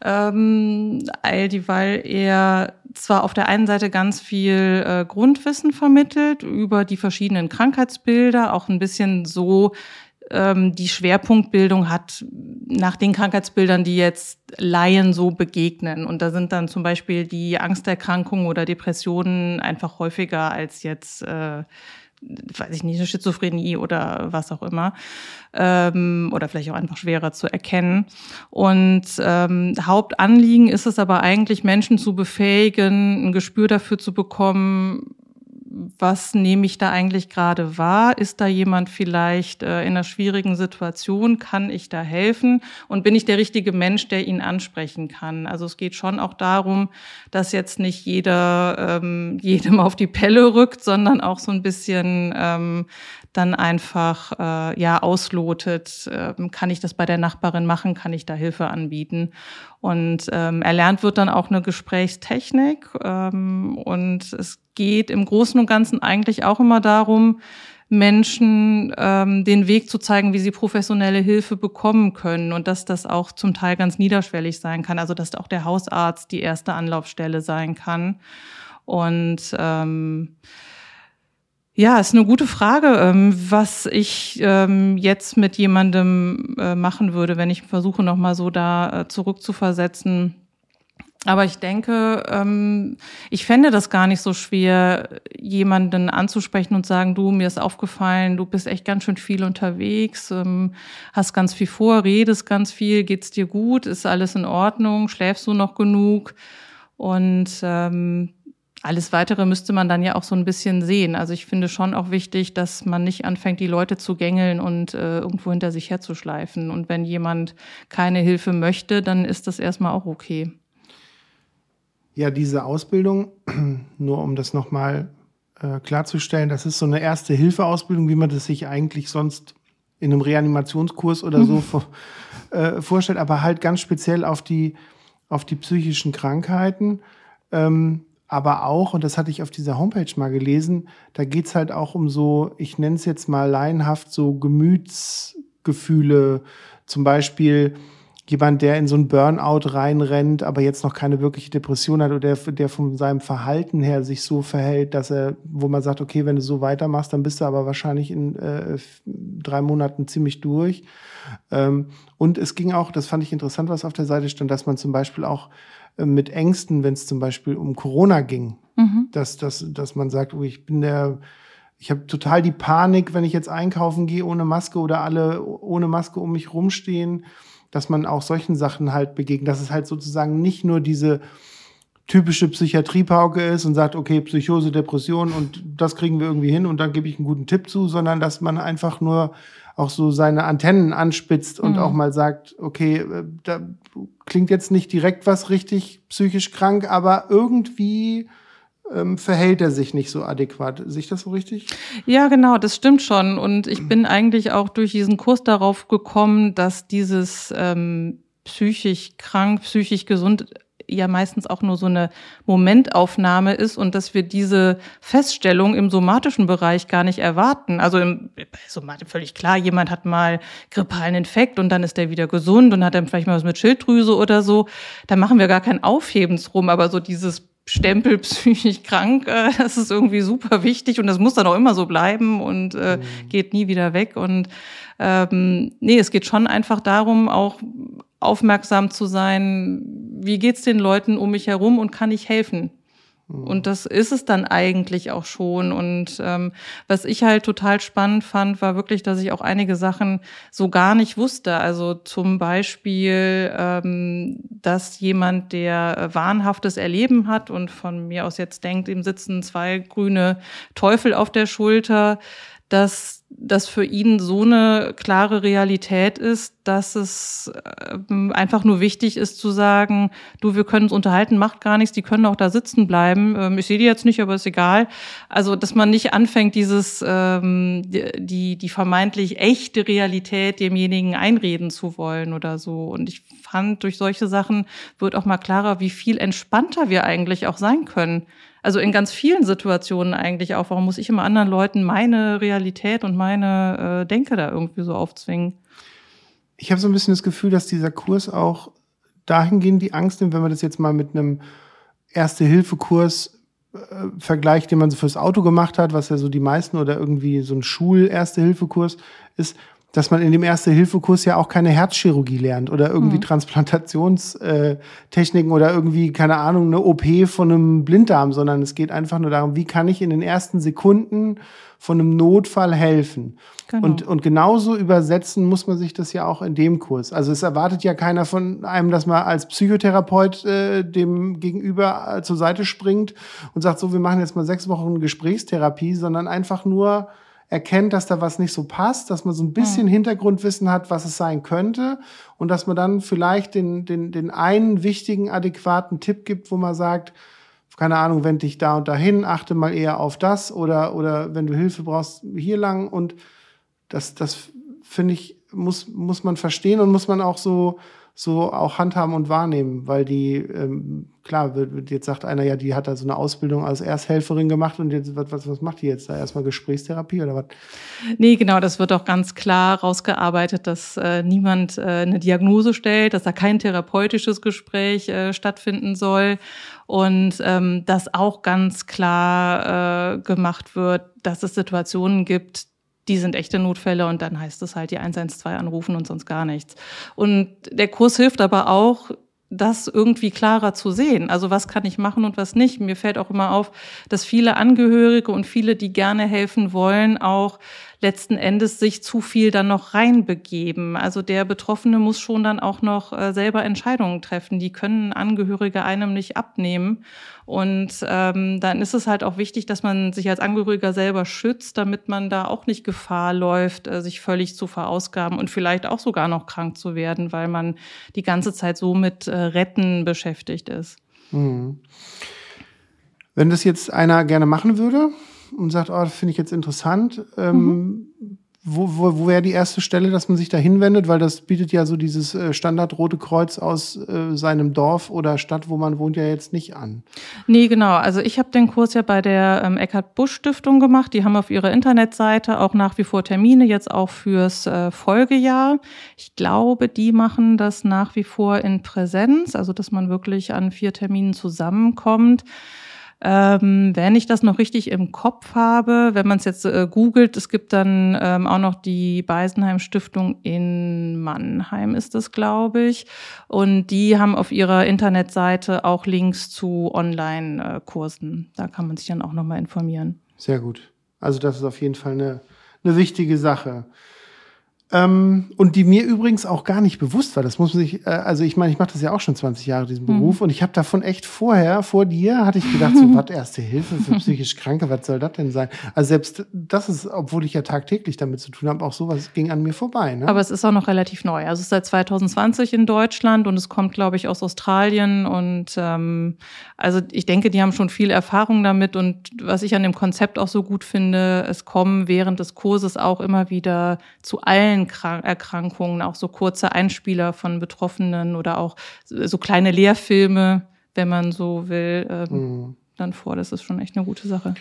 ähm, weil er zwar auf der einen Seite ganz viel äh, Grundwissen vermittelt über die verschiedenen Krankheitsbilder, auch ein bisschen so ähm, die Schwerpunktbildung hat nach den Krankheitsbildern, die jetzt Laien so begegnen. Und da sind dann zum Beispiel die Angsterkrankungen oder Depressionen einfach häufiger als jetzt äh, weiß ich nicht, eine Schizophrenie oder was auch immer. Ähm, oder vielleicht auch einfach schwerer zu erkennen. Und ähm, Hauptanliegen ist es aber eigentlich, Menschen zu befähigen, ein Gespür dafür zu bekommen, was nehme ich da eigentlich gerade wahr? Ist da jemand vielleicht äh, in einer schwierigen Situation? Kann ich da helfen? Und bin ich der richtige Mensch, der ihn ansprechen kann? Also es geht schon auch darum, dass jetzt nicht jeder ähm, jedem auf die Pelle rückt, sondern auch so ein bisschen ähm, dann einfach äh, ja auslotet, ähm, kann ich das bei der Nachbarin machen, kann ich da Hilfe anbieten. Und ähm, erlernt wird dann auch eine Gesprächstechnik ähm, und es geht im Großen und Ganzen eigentlich auch immer darum, Menschen ähm, den Weg zu zeigen, wie sie professionelle Hilfe bekommen können und dass das auch zum Teil ganz niederschwellig sein kann, also dass auch der Hausarzt die erste Anlaufstelle sein kann. Und ähm, ja, ist eine gute Frage, ähm, was ich ähm, jetzt mit jemandem äh, machen würde, wenn ich versuche, nochmal so da äh, zurückzuversetzen. Aber ich denke, ähm, ich fände das gar nicht so schwer, jemanden anzusprechen und sagen, du, mir ist aufgefallen, du bist echt ganz schön viel unterwegs, ähm, hast ganz viel vor, redest ganz viel, geht's dir gut, ist alles in Ordnung, schläfst du noch genug? Und ähm, alles Weitere müsste man dann ja auch so ein bisschen sehen. Also ich finde schon auch wichtig, dass man nicht anfängt, die Leute zu gängeln und äh, irgendwo hinter sich herzuschleifen. Und wenn jemand keine Hilfe möchte, dann ist das erstmal auch okay. Ja, diese Ausbildung, nur um das nochmal äh, klarzustellen, das ist so eine erste Hilfeausbildung, wie man das sich eigentlich sonst in einem Reanimationskurs oder so vor, äh, vorstellt, aber halt ganz speziell auf die, auf die psychischen Krankheiten. Ähm, aber auch, und das hatte ich auf dieser Homepage mal gelesen, da geht's halt auch um so, ich nenne es jetzt mal laienhaft, so Gemütsgefühle. Zum Beispiel, jemand, der in so ein Burnout reinrennt, aber jetzt noch keine wirkliche Depression hat oder der, der von seinem Verhalten her sich so verhält, dass er, wo man sagt, okay, wenn du so weitermachst, dann bist du aber wahrscheinlich in äh, drei Monaten ziemlich durch. Ähm, und es ging auch, das fand ich interessant, was auf der Seite stand, dass man zum Beispiel auch äh, mit Ängsten, wenn es zum Beispiel um Corona ging, mhm. dass, dass, dass man sagt, oh, ich bin der ich habe total die Panik, wenn ich jetzt einkaufen gehe ohne Maske oder alle ohne Maske um mich rumstehen dass man auch solchen Sachen halt begegnet, dass es halt sozusagen nicht nur diese typische Psychiatriepauke ist und sagt, okay, Psychose, Depression und das kriegen wir irgendwie hin und dann gebe ich einen guten Tipp zu, sondern dass man einfach nur auch so seine Antennen anspitzt und mhm. auch mal sagt, okay, äh, da klingt jetzt nicht direkt was richtig psychisch krank, aber irgendwie ähm, verhält er sich nicht so adäquat. Sehe ich das so richtig? Ja, genau, das stimmt schon. Und ich bin eigentlich auch durch diesen Kurs darauf gekommen, dass dieses ähm, psychisch krank, psychisch gesund ja meistens auch nur so eine Momentaufnahme ist und dass wir diese Feststellung im somatischen Bereich gar nicht erwarten. Also im Somatik völlig klar, jemand hat mal grippalen Infekt und dann ist der wieder gesund und hat dann vielleicht mal was mit Schilddrüse oder so. Da machen wir gar kein Aufhebens rum, aber so dieses Stempel psychisch krank, äh, das ist irgendwie super wichtig und das muss dann auch immer so bleiben und äh, mhm. geht nie wieder weg. Und ähm, nee, es geht schon einfach darum, auch aufmerksam zu sein, wie geht's den Leuten um mich herum und kann ich helfen? Mhm. Und das ist es dann eigentlich auch schon. Und ähm, was ich halt total spannend fand, war wirklich, dass ich auch einige Sachen so gar nicht wusste. Also zum Beispiel, ähm, dass jemand, der wahnhaftes Erleben hat und von mir aus jetzt denkt, ihm sitzen zwei grüne Teufel auf der Schulter, dass das für ihn so eine klare Realität ist, dass es ähm, einfach nur wichtig ist zu sagen, du, wir können uns unterhalten, macht gar nichts, die können auch da sitzen bleiben. Ähm, ich sehe die jetzt nicht, aber ist egal. Also, dass man nicht anfängt, dieses ähm, die die vermeintlich echte Realität demjenigen einreden zu wollen oder so. Und ich fand, durch solche Sachen wird auch mal klarer, wie viel entspannter wir eigentlich auch sein können also in ganz vielen Situationen eigentlich auch, warum muss ich immer anderen Leuten meine Realität und meine äh, Denke da irgendwie so aufzwingen? Ich habe so ein bisschen das Gefühl, dass dieser Kurs auch dahingehend die Angst nimmt, wenn man das jetzt mal mit einem Erste-Hilfe-Kurs äh, vergleicht, den man so fürs Auto gemacht hat, was ja so die meisten oder irgendwie so ein Schul-Erste-Hilfe-Kurs ist, dass man in dem Erste-Hilfe-Kurs ja auch keine Herzchirurgie lernt oder irgendwie mhm. Transplantationstechniken oder irgendwie, keine Ahnung, eine OP von einem Blinddarm, sondern es geht einfach nur darum, wie kann ich in den ersten Sekunden von einem Notfall helfen. Genau. Und, und genauso übersetzen muss man sich das ja auch in dem Kurs. Also es erwartet ja keiner von einem, dass man als Psychotherapeut äh, dem Gegenüber äh, zur Seite springt und sagt, so, wir machen jetzt mal sechs Wochen Gesprächstherapie, sondern einfach nur erkennt, dass da was nicht so passt, dass man so ein bisschen mhm. Hintergrundwissen hat, was es sein könnte und dass man dann vielleicht den, den, den einen wichtigen, adäquaten Tipp gibt, wo man sagt, keine Ahnung, wend dich da und dahin, achte mal eher auf das oder, oder wenn du Hilfe brauchst, hier lang und das, das finde ich, muss, muss man verstehen und muss man auch so, so auch handhaben und wahrnehmen, weil die, ähm, klar, jetzt sagt einer, ja, die hat da so eine Ausbildung als Ersthelferin gemacht und jetzt, was, was, was macht die jetzt da? Erstmal Gesprächstherapie oder was? Nee, genau, das wird auch ganz klar rausgearbeitet, dass äh, niemand äh, eine Diagnose stellt, dass da kein therapeutisches Gespräch äh, stattfinden soll und ähm, dass auch ganz klar äh, gemacht wird, dass es Situationen gibt, die sind echte Notfälle und dann heißt es halt die 112 anrufen und sonst gar nichts. Und der Kurs hilft aber auch, das irgendwie klarer zu sehen. Also was kann ich machen und was nicht. Mir fällt auch immer auf, dass viele Angehörige und viele, die gerne helfen wollen, auch letzten Endes sich zu viel dann noch reinbegeben. Also der Betroffene muss schon dann auch noch äh, selber Entscheidungen treffen. Die können Angehörige einem nicht abnehmen. Und ähm, dann ist es halt auch wichtig, dass man sich als Angehöriger selber schützt, damit man da auch nicht Gefahr läuft, äh, sich völlig zu verausgaben und vielleicht auch sogar noch krank zu werden, weil man die ganze Zeit so mit äh, Retten beschäftigt ist. Mhm. Wenn das jetzt einer gerne machen würde, und sagt, oh, das finde ich jetzt interessant. Ähm, mhm. Wo, wo, wo wäre die erste Stelle, dass man sich da hinwendet? Weil das bietet ja so dieses äh, Standard Rote Kreuz aus äh, seinem Dorf oder Stadt, wo man wohnt, ja jetzt nicht an. Nee, genau. Also ich habe den Kurs ja bei der ähm, Eckhard-Busch-Stiftung gemacht. Die haben auf ihrer Internetseite auch nach wie vor Termine, jetzt auch fürs äh, Folgejahr. Ich glaube, die machen das nach wie vor in Präsenz, also dass man wirklich an vier Terminen zusammenkommt. Ähm, wenn ich das noch richtig im Kopf habe, wenn man es jetzt äh, googelt, es gibt dann ähm, auch noch die Beisenheim Stiftung in Mannheim, ist das, glaube ich. Und die haben auf ihrer Internetseite auch Links zu Online-Kursen. Da kann man sich dann auch nochmal informieren. Sehr gut. Also das ist auf jeden Fall eine, eine wichtige Sache. Ähm, und die mir übrigens auch gar nicht bewusst war. Das muss man sich, äh, also ich meine, ich mache das ja auch schon 20 Jahre, diesen Beruf, mhm. und ich habe davon echt vorher, vor dir, hatte ich gedacht, so was Erste Hilfe für psychisch Kranke, was soll das denn sein? Also selbst das ist, obwohl ich ja tagtäglich damit zu tun habe, auch sowas ging an mir vorbei. Ne? Aber es ist auch noch relativ neu. Also es ist seit 2020 in Deutschland und es kommt, glaube ich, aus Australien. Und ähm, also ich denke, die haben schon viel Erfahrung damit. Und was ich an dem Konzept auch so gut finde, es kommen während des Kurses auch immer wieder zu allen allen Erkrankungen, auch so kurze Einspieler von Betroffenen oder auch so kleine Lehrfilme, wenn man so will, ähm, mhm. dann vor. Das ist schon echt eine gute Sache.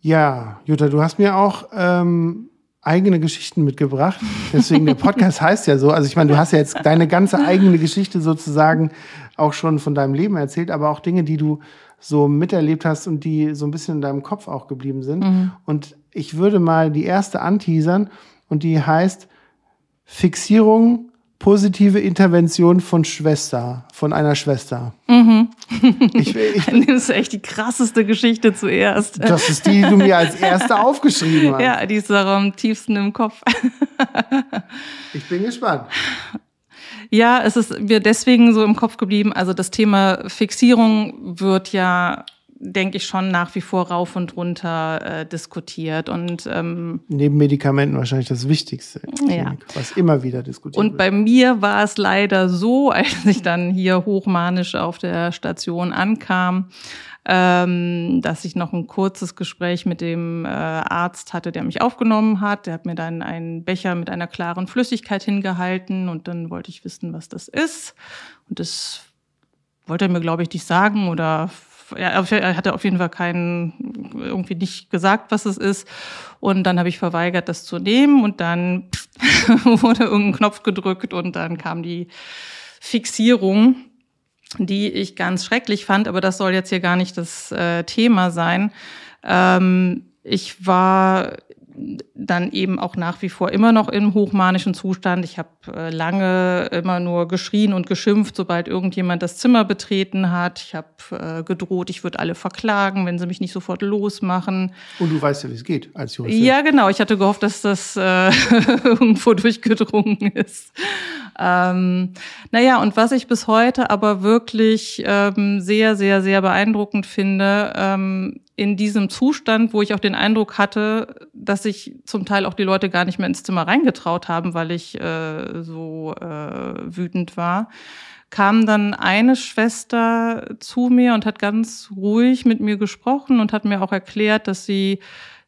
Ja, Jutta, du hast mir auch ähm, eigene Geschichten mitgebracht. Deswegen der Podcast heißt ja so. Also ich meine, du hast ja jetzt deine ganze eigene Geschichte sozusagen auch schon von deinem Leben erzählt, aber auch Dinge, die du so miterlebt hast und die so ein bisschen in deinem Kopf auch geblieben sind. Mhm. Und ich würde mal die erste anteasern und die heißt Fixierung positive Intervention von Schwester, von einer Schwester. Mhm. Ich, ich, das ist echt die krasseste Geschichte zuerst. Das ist die, die du mir als erste aufgeschrieben hast. Ja, die ist auch am tiefsten im Kopf. Ich bin gespannt. Ja, es ist mir deswegen so im Kopf geblieben. Also das Thema Fixierung wird ja denke ich, schon nach wie vor rauf und runter äh, diskutiert. Und ähm, neben Medikamenten wahrscheinlich das Wichtigste, ja. was immer wieder diskutiert und wird. Und bei mir war es leider so, als ich dann hier hochmanisch auf der Station ankam, ähm, dass ich noch ein kurzes Gespräch mit dem äh, Arzt hatte, der mich aufgenommen hat. Der hat mir dann einen Becher mit einer klaren Flüssigkeit hingehalten und dann wollte ich wissen, was das ist. Und das wollte er mir, glaube ich, nicht sagen oder er hatte auf jeden Fall keinen, irgendwie nicht gesagt, was es ist. Und dann habe ich verweigert, das zu nehmen. Und dann wurde irgendein Knopf gedrückt und dann kam die Fixierung, die ich ganz schrecklich fand. Aber das soll jetzt hier gar nicht das äh, Thema sein. Ähm, ich war dann eben auch nach wie vor immer noch im hochmanischen Zustand. Ich habe äh, lange immer nur geschrien und geschimpft, sobald irgendjemand das Zimmer betreten hat. Ich habe äh, gedroht, ich würde alle verklagen, wenn sie mich nicht sofort losmachen. Und du weißt ja, wie es geht als Jurist. Ja, genau. Ich hatte gehofft, dass das äh, irgendwo durchgedrungen ist. Ähm, naja, und was ich bis heute aber wirklich ähm, sehr, sehr, sehr beeindruckend finde, ähm, in diesem Zustand, wo ich auch den Eindruck hatte, dass sich zum Teil auch die Leute gar nicht mehr ins Zimmer reingetraut haben, weil ich äh, so äh, wütend war, kam dann eine Schwester zu mir und hat ganz ruhig mit mir gesprochen und hat mir auch erklärt, dass sie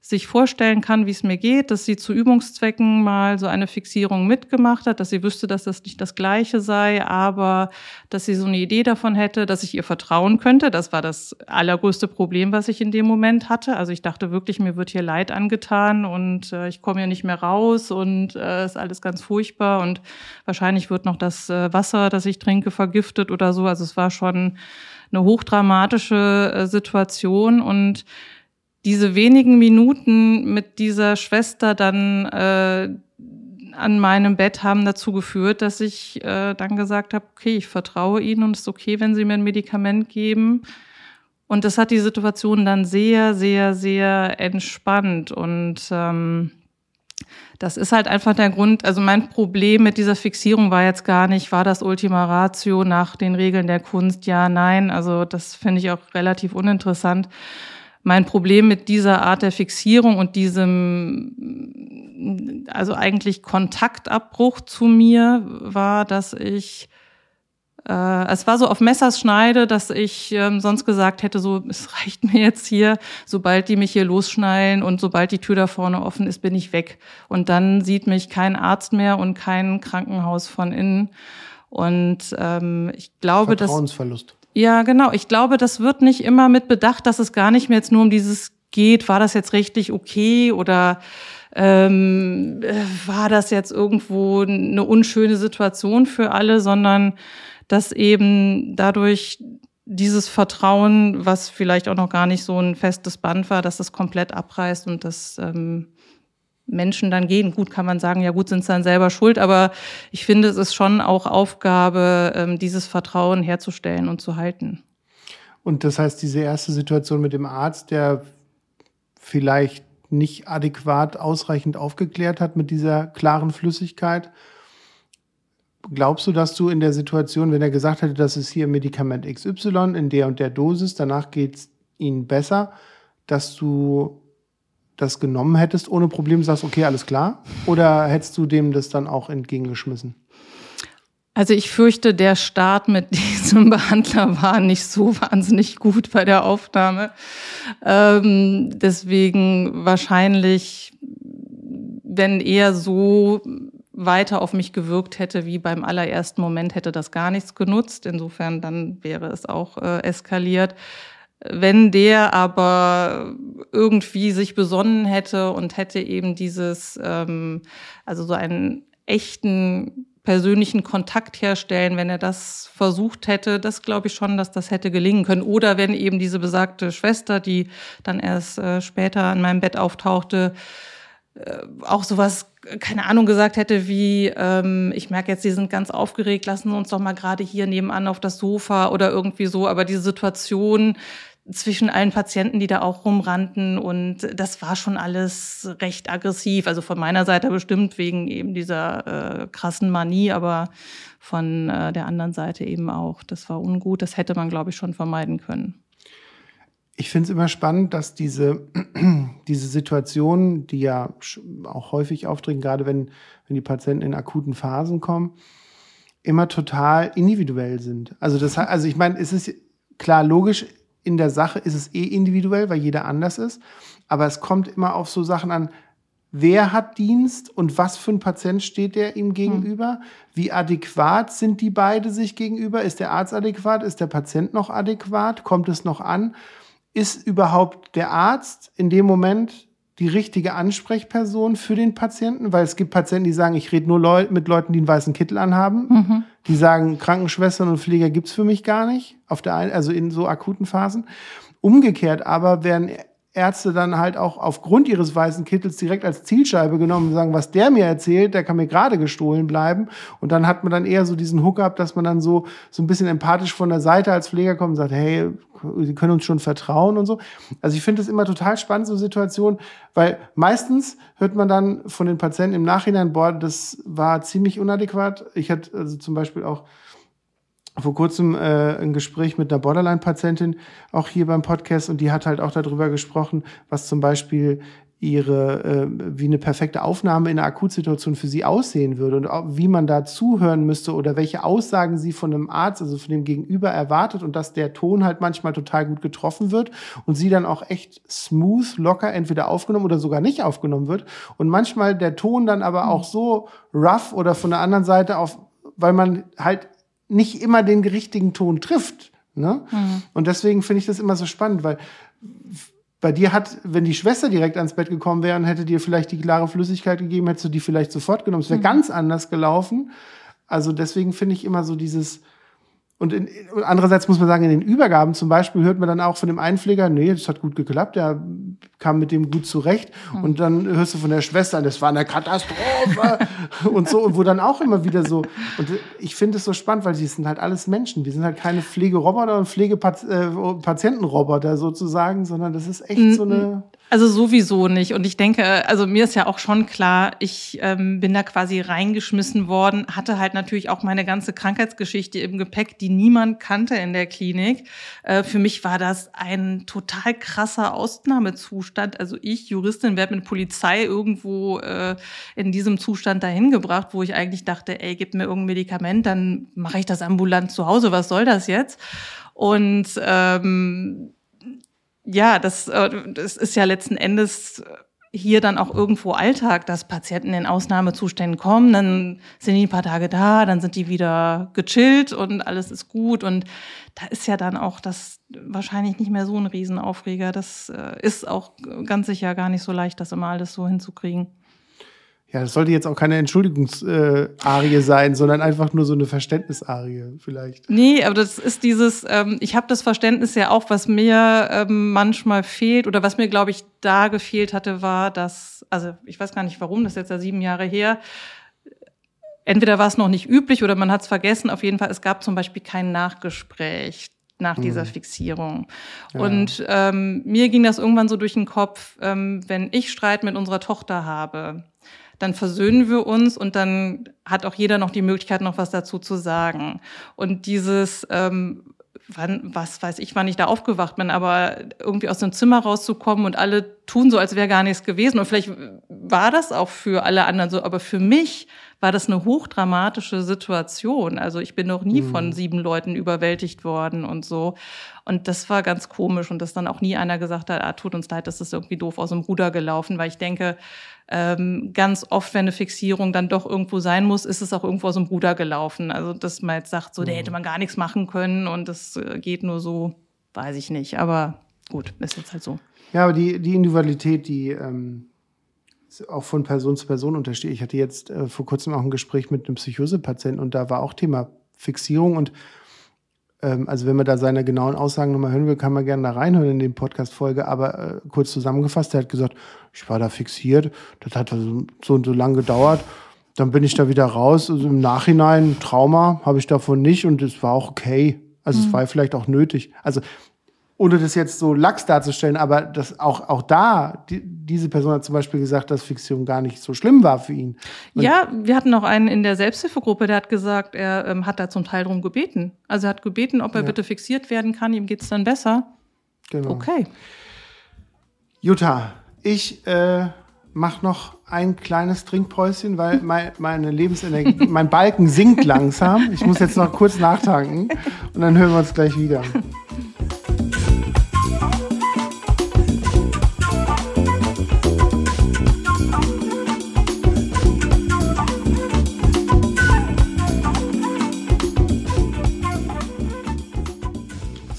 sich vorstellen kann, wie es mir geht, dass sie zu Übungszwecken mal so eine Fixierung mitgemacht hat, dass sie wüsste, dass das nicht das Gleiche sei, aber dass sie so eine Idee davon hätte, dass ich ihr vertrauen könnte. Das war das allergrößte Problem, was ich in dem Moment hatte. Also ich dachte wirklich, mir wird hier Leid angetan und äh, ich komme hier nicht mehr raus und äh, ist alles ganz furchtbar und wahrscheinlich wird noch das äh, Wasser, das ich trinke, vergiftet oder so. Also es war schon eine hochdramatische äh, Situation und diese wenigen Minuten mit dieser Schwester dann äh, an meinem Bett haben dazu geführt, dass ich äh, dann gesagt habe, okay, ich vertraue Ihnen und es ist okay, wenn Sie mir ein Medikament geben. Und das hat die Situation dann sehr, sehr, sehr entspannt. Und ähm, das ist halt einfach der Grund, also mein Problem mit dieser Fixierung war jetzt gar nicht, war das Ultima Ratio nach den Regeln der Kunst? Ja, nein. Also das finde ich auch relativ uninteressant. Mein Problem mit dieser Art der Fixierung und diesem, also eigentlich Kontaktabbruch zu mir war, dass ich äh, es war so auf Messerschneide, dass ich ähm, sonst gesagt hätte, so, es reicht mir jetzt hier, sobald die mich hier losschnallen und sobald die Tür da vorne offen ist, bin ich weg. Und dann sieht mich kein Arzt mehr und kein Krankenhaus von innen. Und ähm, ich glaube, dass. Vertrauensverlust. Ja, genau. Ich glaube, das wird nicht immer mit bedacht, dass es gar nicht mehr jetzt nur um dieses geht, war das jetzt rechtlich okay oder ähm, äh, war das jetzt irgendwo eine unschöne Situation für alle, sondern dass eben dadurch dieses Vertrauen, was vielleicht auch noch gar nicht so ein festes Band war, dass das komplett abreißt und dass ähm, Menschen dann gehen. Gut, kann man sagen, ja gut, sind sie dann selber schuld, aber ich finde, es ist schon auch Aufgabe, ähm, dieses Vertrauen herzustellen und zu halten. Und das heißt, diese erste Situation mit dem Arzt, der vielleicht nicht adäquat ausreichend aufgeklärt hat mit dieser klaren Flüssigkeit, glaubst du, dass du in der Situation, wenn er gesagt hätte, das ist hier Medikament XY in der und der Dosis, danach geht es ihnen besser, dass du das genommen hättest ohne Problem, sagst, okay, alles klar? Oder hättest du dem das dann auch entgegengeschmissen? Also ich fürchte, der Start mit diesem Behandler war nicht so wahnsinnig gut bei der Aufnahme. Ähm, deswegen wahrscheinlich, wenn er so weiter auf mich gewirkt hätte wie beim allerersten Moment, hätte das gar nichts genutzt. Insofern dann wäre es auch äh, eskaliert. Wenn der aber irgendwie sich besonnen hätte und hätte eben dieses, ähm, also so einen echten persönlichen Kontakt herstellen, wenn er das versucht hätte, das glaube ich schon, dass das hätte gelingen können. Oder wenn eben diese besagte Schwester, die dann erst äh, später an meinem Bett auftauchte, äh, auch sowas, keine Ahnung, gesagt hätte wie, ähm, ich merke jetzt, Sie sind ganz aufgeregt, lassen Sie uns doch mal gerade hier nebenan auf das Sofa oder irgendwie so. Aber diese Situation zwischen allen Patienten, die da auch rumrannten und das war schon alles recht aggressiv. Also von meiner Seite bestimmt wegen eben dieser äh, krassen Manie, aber von äh, der anderen Seite eben auch. Das war ungut. Das hätte man, glaube ich, schon vermeiden können. Ich finde es immer spannend, dass diese, diese Situationen, die ja auch häufig auftreten, gerade wenn, wenn die Patienten in akuten Phasen kommen, immer total individuell sind. Also das also ich meine, es ist klar logisch, in der Sache ist es eh individuell, weil jeder anders ist. Aber es kommt immer auf so Sachen an, wer hat Dienst und was für ein Patient steht der ihm gegenüber? Wie adäquat sind die beide sich gegenüber? Ist der Arzt adäquat? Ist der Patient noch adäquat? Kommt es noch an? ist überhaupt der Arzt in dem Moment die richtige Ansprechperson für den Patienten? Weil es gibt Patienten, die sagen, ich rede nur Leu mit Leuten, die einen weißen Kittel anhaben. Mhm. Die sagen, Krankenschwestern und Pfleger gibt's für mich gar nicht, auf der einen, also in so akuten Phasen. Umgekehrt aber werden Ärzte dann halt auch aufgrund ihres weißen Kittels direkt als Zielscheibe genommen und sagen, was der mir erzählt, der kann mir gerade gestohlen bleiben. Und dann hat man dann eher so diesen Hookup, dass man dann so, so ein bisschen empathisch von der Seite als Pfleger kommt und sagt, hey, Sie können uns schon vertrauen und so. Also ich finde es immer total spannend, so Situationen, weil meistens hört man dann von den Patienten im Nachhinein, boah, das war ziemlich unadäquat. Ich hatte also zum Beispiel auch vor kurzem äh, ein Gespräch mit einer Borderline-Patientin, auch hier beim Podcast, und die hat halt auch darüber gesprochen, was zum Beispiel ihre, äh, wie eine perfekte Aufnahme in einer Akutsituation für sie aussehen würde und auch, wie man da zuhören müsste oder welche Aussagen sie von einem Arzt, also von dem Gegenüber erwartet und dass der Ton halt manchmal total gut getroffen wird und sie dann auch echt smooth, locker entweder aufgenommen oder sogar nicht aufgenommen wird und manchmal der Ton dann aber auch so rough oder von der anderen Seite auf, weil man halt nicht immer den richtigen Ton trifft. Ne? Mhm. Und deswegen finde ich das immer so spannend, weil bei dir hat, wenn die Schwester direkt ans Bett gekommen wäre und hätte dir vielleicht die klare Flüssigkeit gegeben, hättest du die vielleicht sofort genommen. Es wäre mhm. ganz anders gelaufen. Also deswegen finde ich immer so dieses, und, in, andererseits muss man sagen, in den Übergaben zum Beispiel hört man dann auch von dem Einpfleger, nee, das hat gut geklappt, der kam mit dem gut zurecht. Mhm. Und dann hörst du von der Schwester, das war eine Katastrophe und so, und wo dann auch immer wieder so. Und ich finde es so spannend, weil sie sind halt alles Menschen. Die sind halt keine Pflegeroboter und Pflegepatientenroboter äh, sozusagen, sondern das ist echt so eine. Also sowieso nicht. Und ich denke, also mir ist ja auch schon klar, ich ähm, bin da quasi reingeschmissen worden, hatte halt natürlich auch meine ganze Krankheitsgeschichte im Gepäck, die niemand kannte in der Klinik. Äh, für mich war das ein total krasser Ausnahmezustand. Also ich, Juristin, werde mit Polizei irgendwo äh, in diesem Zustand dahin gebracht, wo ich eigentlich dachte, ey, gib mir irgendein Medikament, dann mache ich das ambulant zu Hause. Was soll das jetzt? Und ähm, ja, das, äh, das ist ja letzten Endes hier dann auch irgendwo Alltag, dass Patienten in Ausnahmezuständen kommen, dann sind die ein paar Tage da, dann sind die wieder gechillt und alles ist gut. Und da ist ja dann auch das wahrscheinlich nicht mehr so ein Riesenaufreger. Das äh, ist auch ganz sicher gar nicht so leicht, das immer alles so hinzukriegen. Ja, das sollte jetzt auch keine Entschuldigungsarie sein, sondern einfach nur so eine Verständnisarie vielleicht. Nee, aber das ist dieses, ähm, ich habe das Verständnis ja auch, was mir ähm, manchmal fehlt oder was mir, glaube ich, da gefehlt hatte, war, dass, also ich weiß gar nicht warum, das ist jetzt ja sieben Jahre her, entweder war es noch nicht üblich oder man hat es vergessen. Auf jeden Fall, es gab zum Beispiel kein Nachgespräch nach dieser mhm. Fixierung. Ja. Und ähm, mir ging das irgendwann so durch den Kopf, ähm, wenn ich Streit mit unserer Tochter habe, dann versöhnen wir uns und dann hat auch jeder noch die Möglichkeit, noch was dazu zu sagen. Und dieses, ähm, wann, was weiß ich, wann ich da aufgewacht bin, aber irgendwie aus dem Zimmer rauszukommen und alle tun so, als wäre gar nichts gewesen. Und vielleicht war das auch für alle anderen so, aber für mich war das eine hochdramatische Situation. Also ich bin noch nie mhm. von sieben Leuten überwältigt worden und so. Und das war ganz komisch und dass dann auch nie einer gesagt hat, ah, tut uns leid, das ist irgendwie doof aus dem Ruder gelaufen, weil ich denke, ähm, ganz oft, wenn eine Fixierung dann doch irgendwo sein muss, ist es auch irgendwo aus dem Ruder gelaufen. Also, dass man jetzt sagt, so, mhm. da hätte man gar nichts machen können und das äh, geht nur so, weiß ich nicht. Aber gut, ist jetzt halt so. Ja, aber die, die Individualität, die ähm, auch von Person zu Person untersteht. Ich hatte jetzt äh, vor kurzem auch ein Gespräch mit einem Psychosepatienten und da war auch Thema Fixierung und also wenn man da seine genauen Aussagen nochmal hören will, kann man gerne da reinhören in den Podcast-Folge. Aber äh, kurz zusammengefasst, er hat gesagt, ich war da fixiert, das hat so, so und so lang gedauert. Dann bin ich da wieder raus. Also im Nachhinein Trauma habe ich davon nicht und es war auch okay. Also mhm. es war vielleicht auch nötig. Also ohne das jetzt so lax darzustellen, aber das auch, auch da, die, diese Person hat zum Beispiel gesagt, dass Fiktion gar nicht so schlimm war für ihn. Und ja, wir hatten noch einen in der Selbsthilfegruppe, der hat gesagt, er ähm, hat da zum Teil drum gebeten. Also er hat gebeten, ob er ja. bitte fixiert werden kann, ihm geht's dann besser. Genau. Okay. Jutta, ich äh, mache noch ein kleines Trinkpäuschen, weil mein, meine Lebensenergie, mein Balken sinkt langsam. Ich muss jetzt noch kurz nachtanken und dann hören wir uns gleich wieder.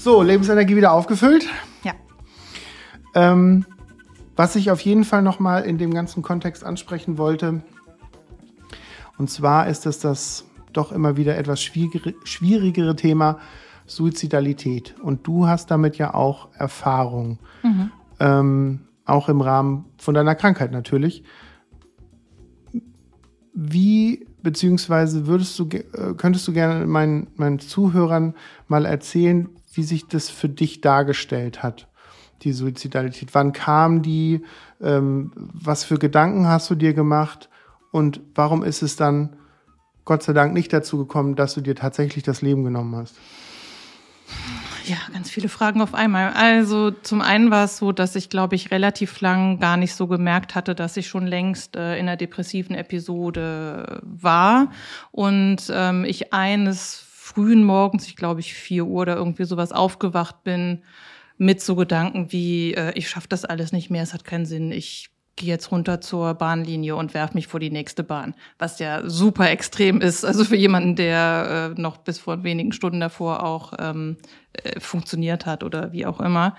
So, Lebensenergie wieder aufgefüllt. Ja. Ähm, was ich auf jeden Fall nochmal in dem ganzen Kontext ansprechen wollte, und zwar ist es das doch immer wieder etwas schwierigere Thema Suizidalität. Und du hast damit ja auch Erfahrung, mhm. ähm, auch im Rahmen von deiner Krankheit natürlich. Wie beziehungsweise würdest du, äh, könntest du gerne meinen, meinen Zuhörern mal erzählen, wie sich das für dich dargestellt hat, die Suizidalität. Wann kam die? Ähm, was für Gedanken hast du dir gemacht? Und warum ist es dann Gott sei Dank nicht dazu gekommen, dass du dir tatsächlich das Leben genommen hast? Ja, ganz viele Fragen auf einmal. Also zum einen war es so, dass ich, glaube ich, relativ lang gar nicht so gemerkt hatte, dass ich schon längst äh, in einer depressiven Episode war und ähm, ich eines frühen Morgens, ich glaube ich vier Uhr oder irgendwie sowas aufgewacht bin mit so Gedanken wie, äh, ich schaffe das alles nicht mehr, es hat keinen Sinn, ich gehe jetzt runter zur Bahnlinie und werf mich vor die nächste Bahn, was ja super extrem ist. Also für jemanden, der äh, noch bis vor wenigen Stunden davor auch ähm, äh, funktioniert hat oder wie auch immer.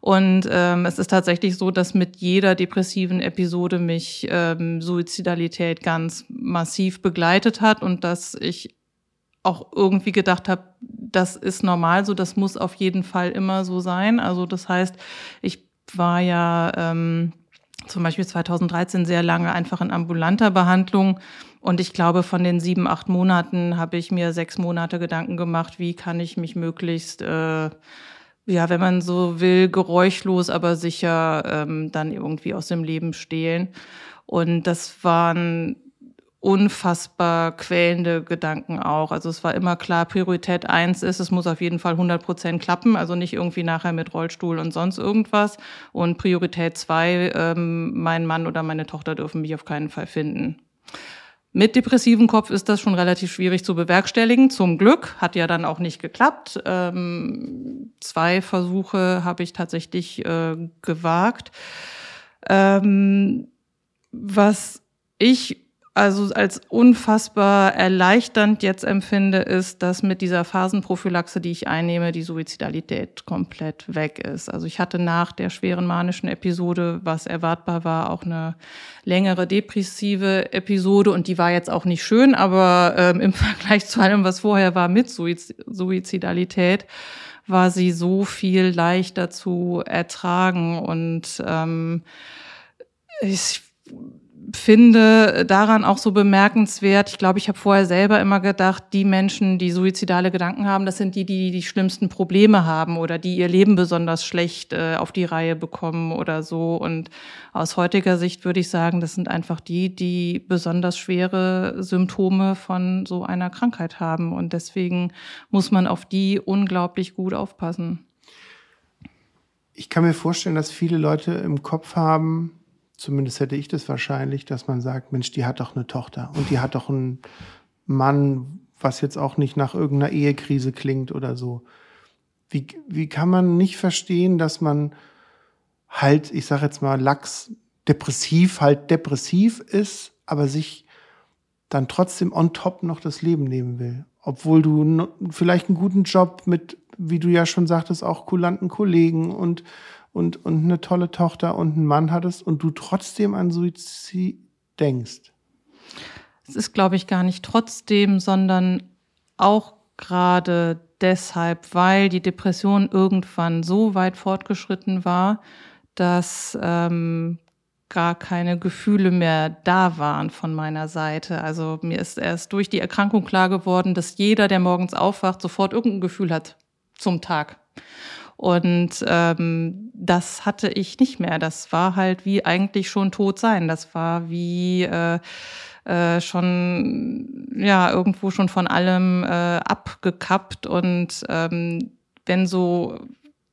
Und ähm, es ist tatsächlich so, dass mit jeder depressiven Episode mich ähm, Suizidalität ganz massiv begleitet hat und dass ich auch irgendwie gedacht habe, das ist normal so, das muss auf jeden Fall immer so sein. Also das heißt, ich war ja ähm, zum Beispiel 2013 sehr lange einfach in ambulanter Behandlung. Und ich glaube, von den sieben, acht Monaten habe ich mir sechs Monate Gedanken gemacht, wie kann ich mich möglichst, äh, ja, wenn man so will, geräuschlos, aber sicher ähm, dann irgendwie aus dem Leben stehlen. Und das waren unfassbar quälende Gedanken auch. Also es war immer klar, Priorität eins ist, es muss auf jeden Fall 100 Prozent klappen, also nicht irgendwie nachher mit Rollstuhl und sonst irgendwas. Und Priorität zwei, ähm, mein Mann oder meine Tochter dürfen mich auf keinen Fall finden. Mit depressivem Kopf ist das schon relativ schwierig zu bewerkstelligen. Zum Glück hat ja dann auch nicht geklappt. Ähm, zwei Versuche habe ich tatsächlich äh, gewagt. Ähm, was ich also als unfassbar erleichternd jetzt empfinde, ist, dass mit dieser Phasenprophylaxe, die ich einnehme, die Suizidalität komplett weg ist. Also ich hatte nach der schweren manischen Episode, was erwartbar war, auch eine längere depressive Episode und die war jetzt auch nicht schön, aber ähm, im Vergleich zu allem, was vorher war mit Suizidalität, war sie so viel leichter zu ertragen und ähm, ich finde daran auch so bemerkenswert, ich glaube, ich habe vorher selber immer gedacht, die Menschen, die suizidale Gedanken haben, das sind die, die die schlimmsten Probleme haben oder die ihr Leben besonders schlecht äh, auf die Reihe bekommen oder so. Und aus heutiger Sicht würde ich sagen, das sind einfach die, die besonders schwere Symptome von so einer Krankheit haben. Und deswegen muss man auf die unglaublich gut aufpassen. Ich kann mir vorstellen, dass viele Leute im Kopf haben, zumindest hätte ich das wahrscheinlich, dass man sagt, Mensch, die hat doch eine Tochter und die hat doch einen Mann, was jetzt auch nicht nach irgendeiner Ehekrise klingt oder so. Wie, wie kann man nicht verstehen, dass man halt, ich sage jetzt mal, lax depressiv, halt depressiv ist, aber sich dann trotzdem on top noch das Leben nehmen will. Obwohl du vielleicht einen guten Job mit, wie du ja schon sagtest, auch kulanten Kollegen und und, und eine tolle Tochter und einen Mann hattest und du trotzdem an Suizid denkst? Es ist, glaube ich, gar nicht trotzdem, sondern auch gerade deshalb, weil die Depression irgendwann so weit fortgeschritten war, dass ähm, gar keine Gefühle mehr da waren von meiner Seite. Also mir ist erst durch die Erkrankung klar geworden, dass jeder, der morgens aufwacht, sofort irgendein Gefühl hat zum Tag. Und ähm, das hatte ich nicht mehr. Das war halt wie eigentlich schon tot sein. Das war wie äh, äh, schon ja irgendwo schon von allem äh, abgekappt und ähm, wenn so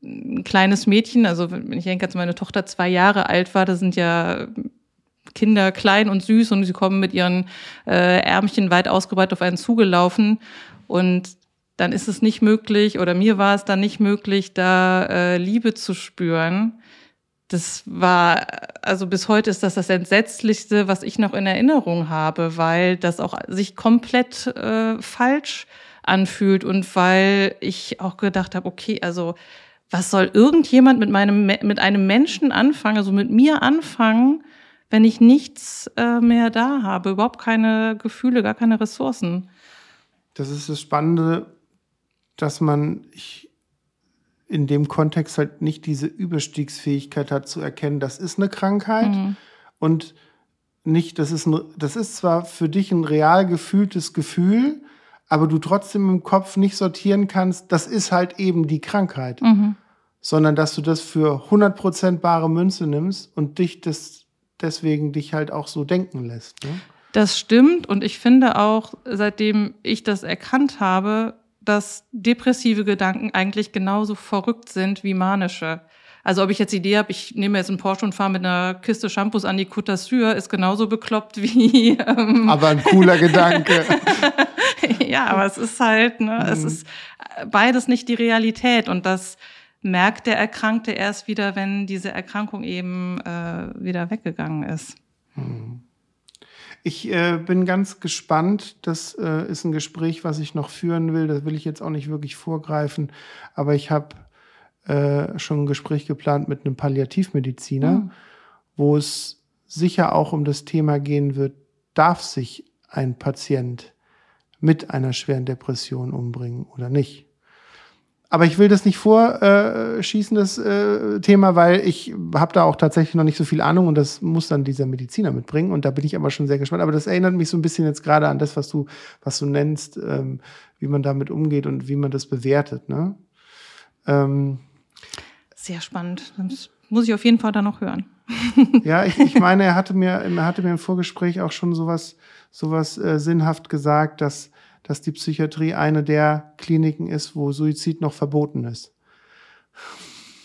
ein kleines Mädchen, also wenn ich denke, als meine Tochter zwei Jahre alt war, da sind ja Kinder klein und süß und sie kommen mit ihren äh, Ärmchen weit ausgebreitet auf einen zugelaufen und dann ist es nicht möglich oder mir war es dann nicht möglich, da äh, Liebe zu spüren. Das war, also bis heute ist das das Entsetzlichste, was ich noch in Erinnerung habe, weil das auch sich komplett äh, falsch anfühlt und weil ich auch gedacht habe, okay, also was soll irgendjemand mit meinem mit einem Menschen anfangen, also mit mir anfangen, wenn ich nichts äh, mehr da habe, überhaupt keine Gefühle, gar keine Ressourcen. Das ist das Spannende dass man in dem Kontext halt nicht diese Überstiegsfähigkeit hat zu erkennen, das ist eine Krankheit mhm. und nicht, das ist, ein, das ist zwar für dich ein real gefühltes Gefühl, aber du trotzdem im Kopf nicht sortieren kannst, das ist halt eben die Krankheit, mhm. sondern dass du das für 100% bare Münze nimmst und dich das deswegen dich halt auch so denken lässt. Ne? Das stimmt und ich finde auch, seitdem ich das erkannt habe, dass depressive Gedanken eigentlich genauso verrückt sind wie manische. Also ob ich jetzt die Idee habe, ich nehme jetzt einen Porsche und fahre mit einer Kiste Shampoos an die Côte d'Azur, ist genauso bekloppt wie. Ähm aber ein cooler Gedanke. ja, aber es ist halt, ne, mhm. es ist beides nicht die Realität und das merkt der Erkrankte erst wieder, wenn diese Erkrankung eben äh, wieder weggegangen ist. Mhm. Ich äh, bin ganz gespannt. Das äh, ist ein Gespräch, was ich noch führen will. Das will ich jetzt auch nicht wirklich vorgreifen. Aber ich habe äh, schon ein Gespräch geplant mit einem Palliativmediziner, mhm. wo es sicher auch um das Thema gehen wird, darf sich ein Patient mit einer schweren Depression umbringen oder nicht. Aber ich will das nicht vorschießen, das äh, Thema, weil ich habe da auch tatsächlich noch nicht so viel Ahnung und das muss dann dieser Mediziner mitbringen. Und da bin ich aber schon sehr gespannt. Aber das erinnert mich so ein bisschen jetzt gerade an das, was du, was du nennst, ähm, wie man damit umgeht und wie man das bewertet. Ne? Ähm, sehr spannend. Das muss ich auf jeden Fall dann noch hören. ja, ich, ich meine, er hatte mir, er hatte mir im Vorgespräch auch schon sowas, sowas äh, sinnhaft gesagt, dass dass die Psychiatrie eine der Kliniken ist, wo Suizid noch verboten ist.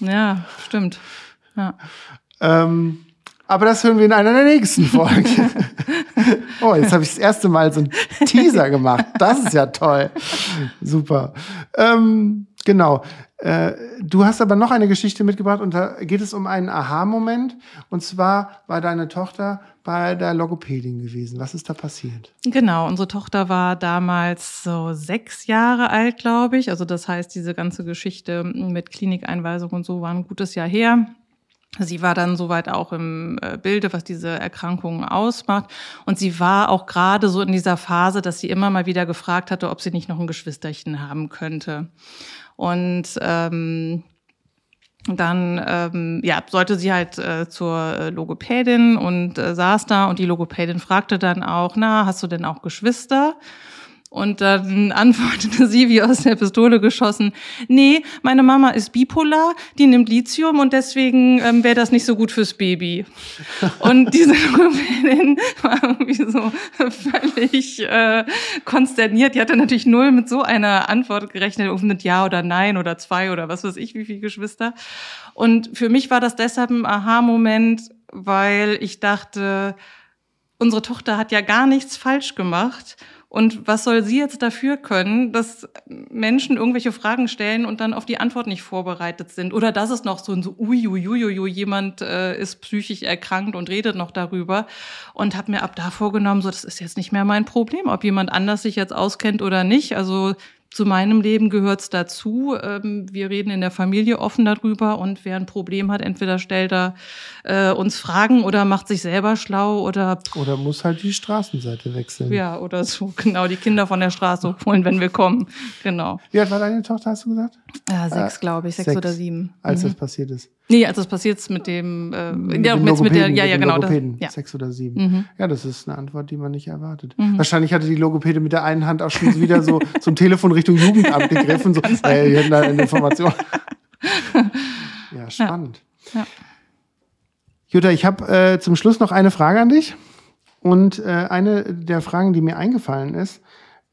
Ja, stimmt. Ja. Ähm, aber das hören wir in einer der nächsten Folgen. oh, jetzt habe ich das erste Mal so einen Teaser gemacht. Das ist ja toll. Super. Ähm, genau. Äh, du hast aber noch eine Geschichte mitgebracht und da geht es um einen Aha-Moment. Und zwar war deine Tochter bei der Logopädin gewesen. Was ist da passiert? Genau, unsere Tochter war damals so sechs Jahre alt, glaube ich. Also das heißt, diese ganze Geschichte mit Klinikeinweisung und so war ein gutes Jahr her. Sie war dann soweit auch im äh, Bilde, was diese Erkrankungen ausmacht. Und sie war auch gerade so in dieser Phase, dass sie immer mal wieder gefragt hatte, ob sie nicht noch ein Geschwisterchen haben könnte. Und ähm, dann ähm, ja, sollte sie halt äh, zur Logopädin und äh, saß da und die Logopädin fragte dann auch, na, hast du denn auch Geschwister? Und dann antwortete sie wie aus der Pistole geschossen, nee, meine Mama ist bipolar, die nimmt Lithium und deswegen ähm, wäre das nicht so gut fürs Baby. Und diese Logopädin war irgendwie so völlig äh, konsterniert. Die hatte natürlich null mit so einer Antwort gerechnet, mit Ja oder Nein oder zwei oder was weiß ich, wie viele Geschwister. Und für mich war das deshalb ein Aha-Moment, weil ich dachte, unsere Tochter hat ja gar nichts falsch gemacht und was soll sie jetzt dafür können, dass Menschen irgendwelche Fragen stellen und dann auf die Antwort nicht vorbereitet sind? Oder dass es noch so ein so, uiuiuiui, jemand äh, ist psychisch erkrankt und redet noch darüber. Und habe mir ab da vorgenommen, so, das ist jetzt nicht mehr mein Problem, ob jemand anders sich jetzt auskennt oder nicht. Also zu meinem Leben gehört es dazu. Ähm, wir reden in der Familie offen darüber und wer ein Problem hat, entweder stellt er äh, uns Fragen oder macht sich selber schlau oder oder muss halt die Straßenseite wechseln. Ja, oder so genau die Kinder von der Straße holen, wenn wir kommen. Genau. Wie alt war deine Tochter, hast du gesagt? Ja, sechs, äh, glaube ich, sechs, sechs, oder sieben. Als mhm. das passiert ist. Nee, als das passiert mit dem, äh, mit ja, mit, mit der, ja, ja, genau. Das, ja. Sechs oder sieben. Mhm. Ja, das ist eine Antwort, die man nicht erwartet. Mhm. Wahrscheinlich hatte die Logopäde mit der einen Hand auch schon wieder so zum Telefon Richtung Jugendamt gegriffen, so, äh, wir hätten da eine Information. ja, spannend. Ja. ja. Jutta, ich habe äh, zum Schluss noch eine Frage an dich. Und äh, eine der Fragen, die mir eingefallen ist,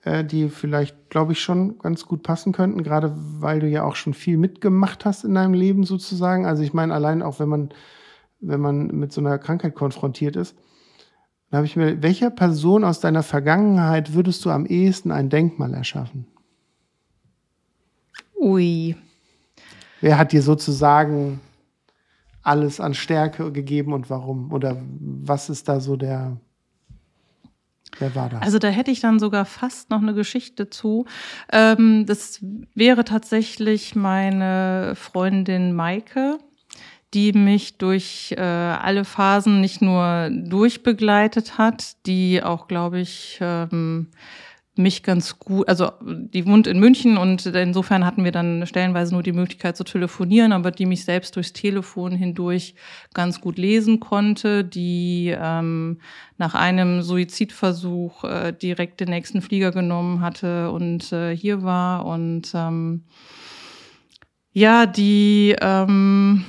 äh, die vielleicht, glaube ich, schon ganz gut passen könnten, gerade weil du ja auch schon viel mitgemacht hast in deinem Leben sozusagen. Also ich meine, allein auch wenn man, wenn man mit so einer Krankheit konfrontiert ist, dann habe ich mir, welcher Person aus deiner Vergangenheit würdest du am ehesten ein Denkmal erschaffen? Ui. Wer hat dir sozusagen alles an Stärke gegeben und warum? Oder was ist da so der, Wer war das? Also da hätte ich dann sogar fast noch eine Geschichte zu. Ähm, das wäre tatsächlich meine Freundin Maike, die mich durch äh, alle Phasen nicht nur durchbegleitet hat, die auch, glaube ich, ähm, mich ganz gut, also die wohnt in München und insofern hatten wir dann stellenweise nur die Möglichkeit zu telefonieren, aber die mich selbst durchs Telefon hindurch ganz gut lesen konnte, die ähm, nach einem Suizidversuch äh, direkt den nächsten Flieger genommen hatte und äh, hier war und ähm, ja, die ähm,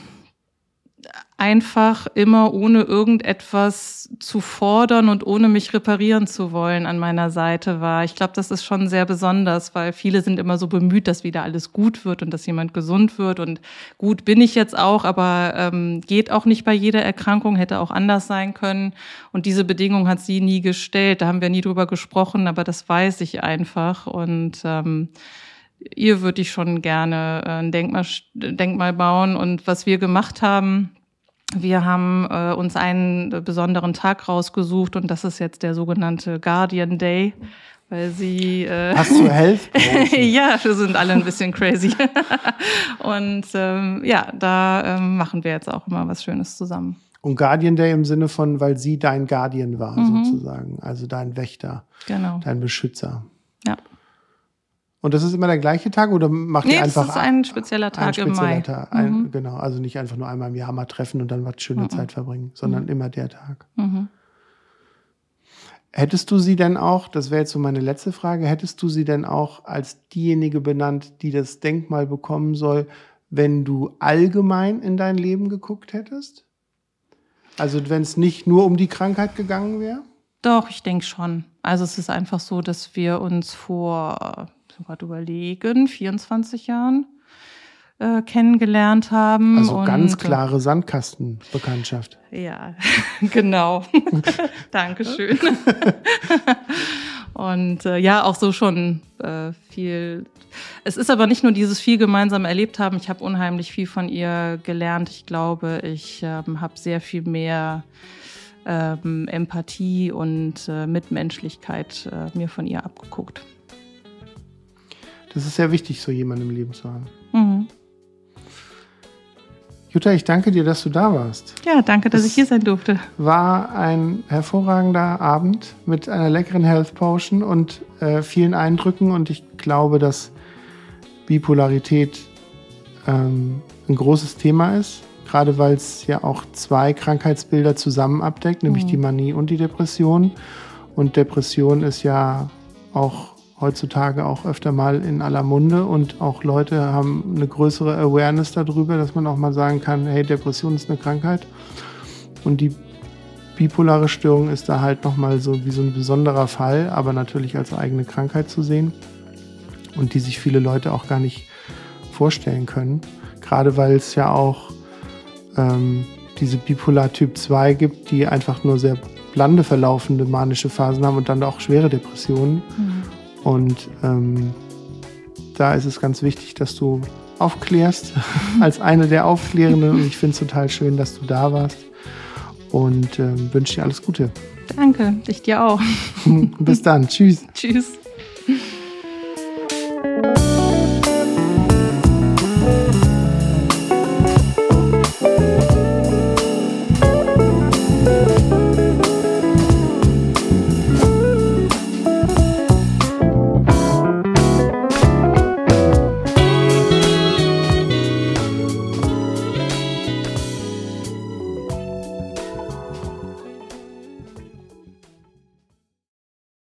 einfach immer ohne irgendetwas zu fordern und ohne mich reparieren zu wollen an meiner Seite war. Ich glaube, das ist schon sehr besonders, weil viele sind immer so bemüht, dass wieder alles gut wird und dass jemand gesund wird. Und gut bin ich jetzt auch, aber ähm, geht auch nicht bei jeder Erkrankung, hätte auch anders sein können. Und diese Bedingung hat sie nie gestellt. Da haben wir nie drüber gesprochen, aber das weiß ich einfach. Und ähm, ihr würde ich schon gerne ein Denkmal, Denkmal bauen. Und was wir gemacht haben, wir haben äh, uns einen besonderen Tag rausgesucht und das ist jetzt der sogenannte Guardian Day, weil sie. Äh, Hast du Health? ja, wir sind alle ein bisschen crazy. und ähm, ja, da ähm, machen wir jetzt auch immer was Schönes zusammen. Und Guardian Day im Sinne von, weil sie dein Guardian war, mhm. sozusagen. Also dein Wächter, genau. dein Beschützer. Und das ist immer der gleiche Tag oder macht nee, ihr einfach. Das ist ein spezieller Tag ein spezieller im Mai. Tag, ein, mhm. Genau, also nicht einfach nur einmal im Jahr mal treffen und dann was schöne mhm. Zeit verbringen, sondern mhm. immer der Tag. Mhm. Hättest du sie denn auch, das wäre jetzt so meine letzte Frage, hättest du sie denn auch als diejenige benannt, die das Denkmal bekommen soll, wenn du allgemein in dein Leben geguckt hättest? Also wenn es nicht nur um die Krankheit gegangen wäre? Doch, ich denke schon. Also es ist einfach so, dass wir uns vor, gerade überlegen, 24 Jahren äh, kennengelernt haben. Also und, ganz klare Sandkastenbekanntschaft. Ja, genau. Dankeschön. und äh, ja, auch so schon äh, viel. Es ist aber nicht nur dieses viel gemeinsam erlebt haben. Ich habe unheimlich viel von ihr gelernt. Ich glaube, ich ähm, habe sehr viel mehr ähm, Empathie und äh, Mitmenschlichkeit äh, mir von ihr abgeguckt. Das ist sehr wichtig, so jemanden im Leben zu haben. Mhm. Jutta, ich danke dir, dass du da warst. Ja, danke, dass es ich hier sein durfte. War ein hervorragender Abend mit einer leckeren Health Potion und äh, vielen Eindrücken. Und ich glaube, dass Bipolarität ähm, ein großes Thema ist, gerade weil es ja auch zwei Krankheitsbilder zusammen abdeckt, nämlich mhm. die Manie und die Depression. Und Depression ist ja auch heutzutage auch öfter mal in aller Munde und auch Leute haben eine größere Awareness darüber, dass man auch mal sagen kann, hey, Depression ist eine Krankheit und die bipolare Störung ist da halt nochmal so wie so ein besonderer Fall, aber natürlich als eigene Krankheit zu sehen und die sich viele Leute auch gar nicht vorstellen können, gerade weil es ja auch ähm, diese Bipolar Typ 2 gibt, die einfach nur sehr blande verlaufende manische Phasen haben und dann auch schwere Depressionen. Mhm. Und ähm, da ist es ganz wichtig, dass du aufklärst als eine der Aufklärenden. Und ich finde es total schön, dass du da warst. Und ähm, wünsche dir alles Gute. Danke, ich dir auch. Bis dann. Tschüss. Tschüss.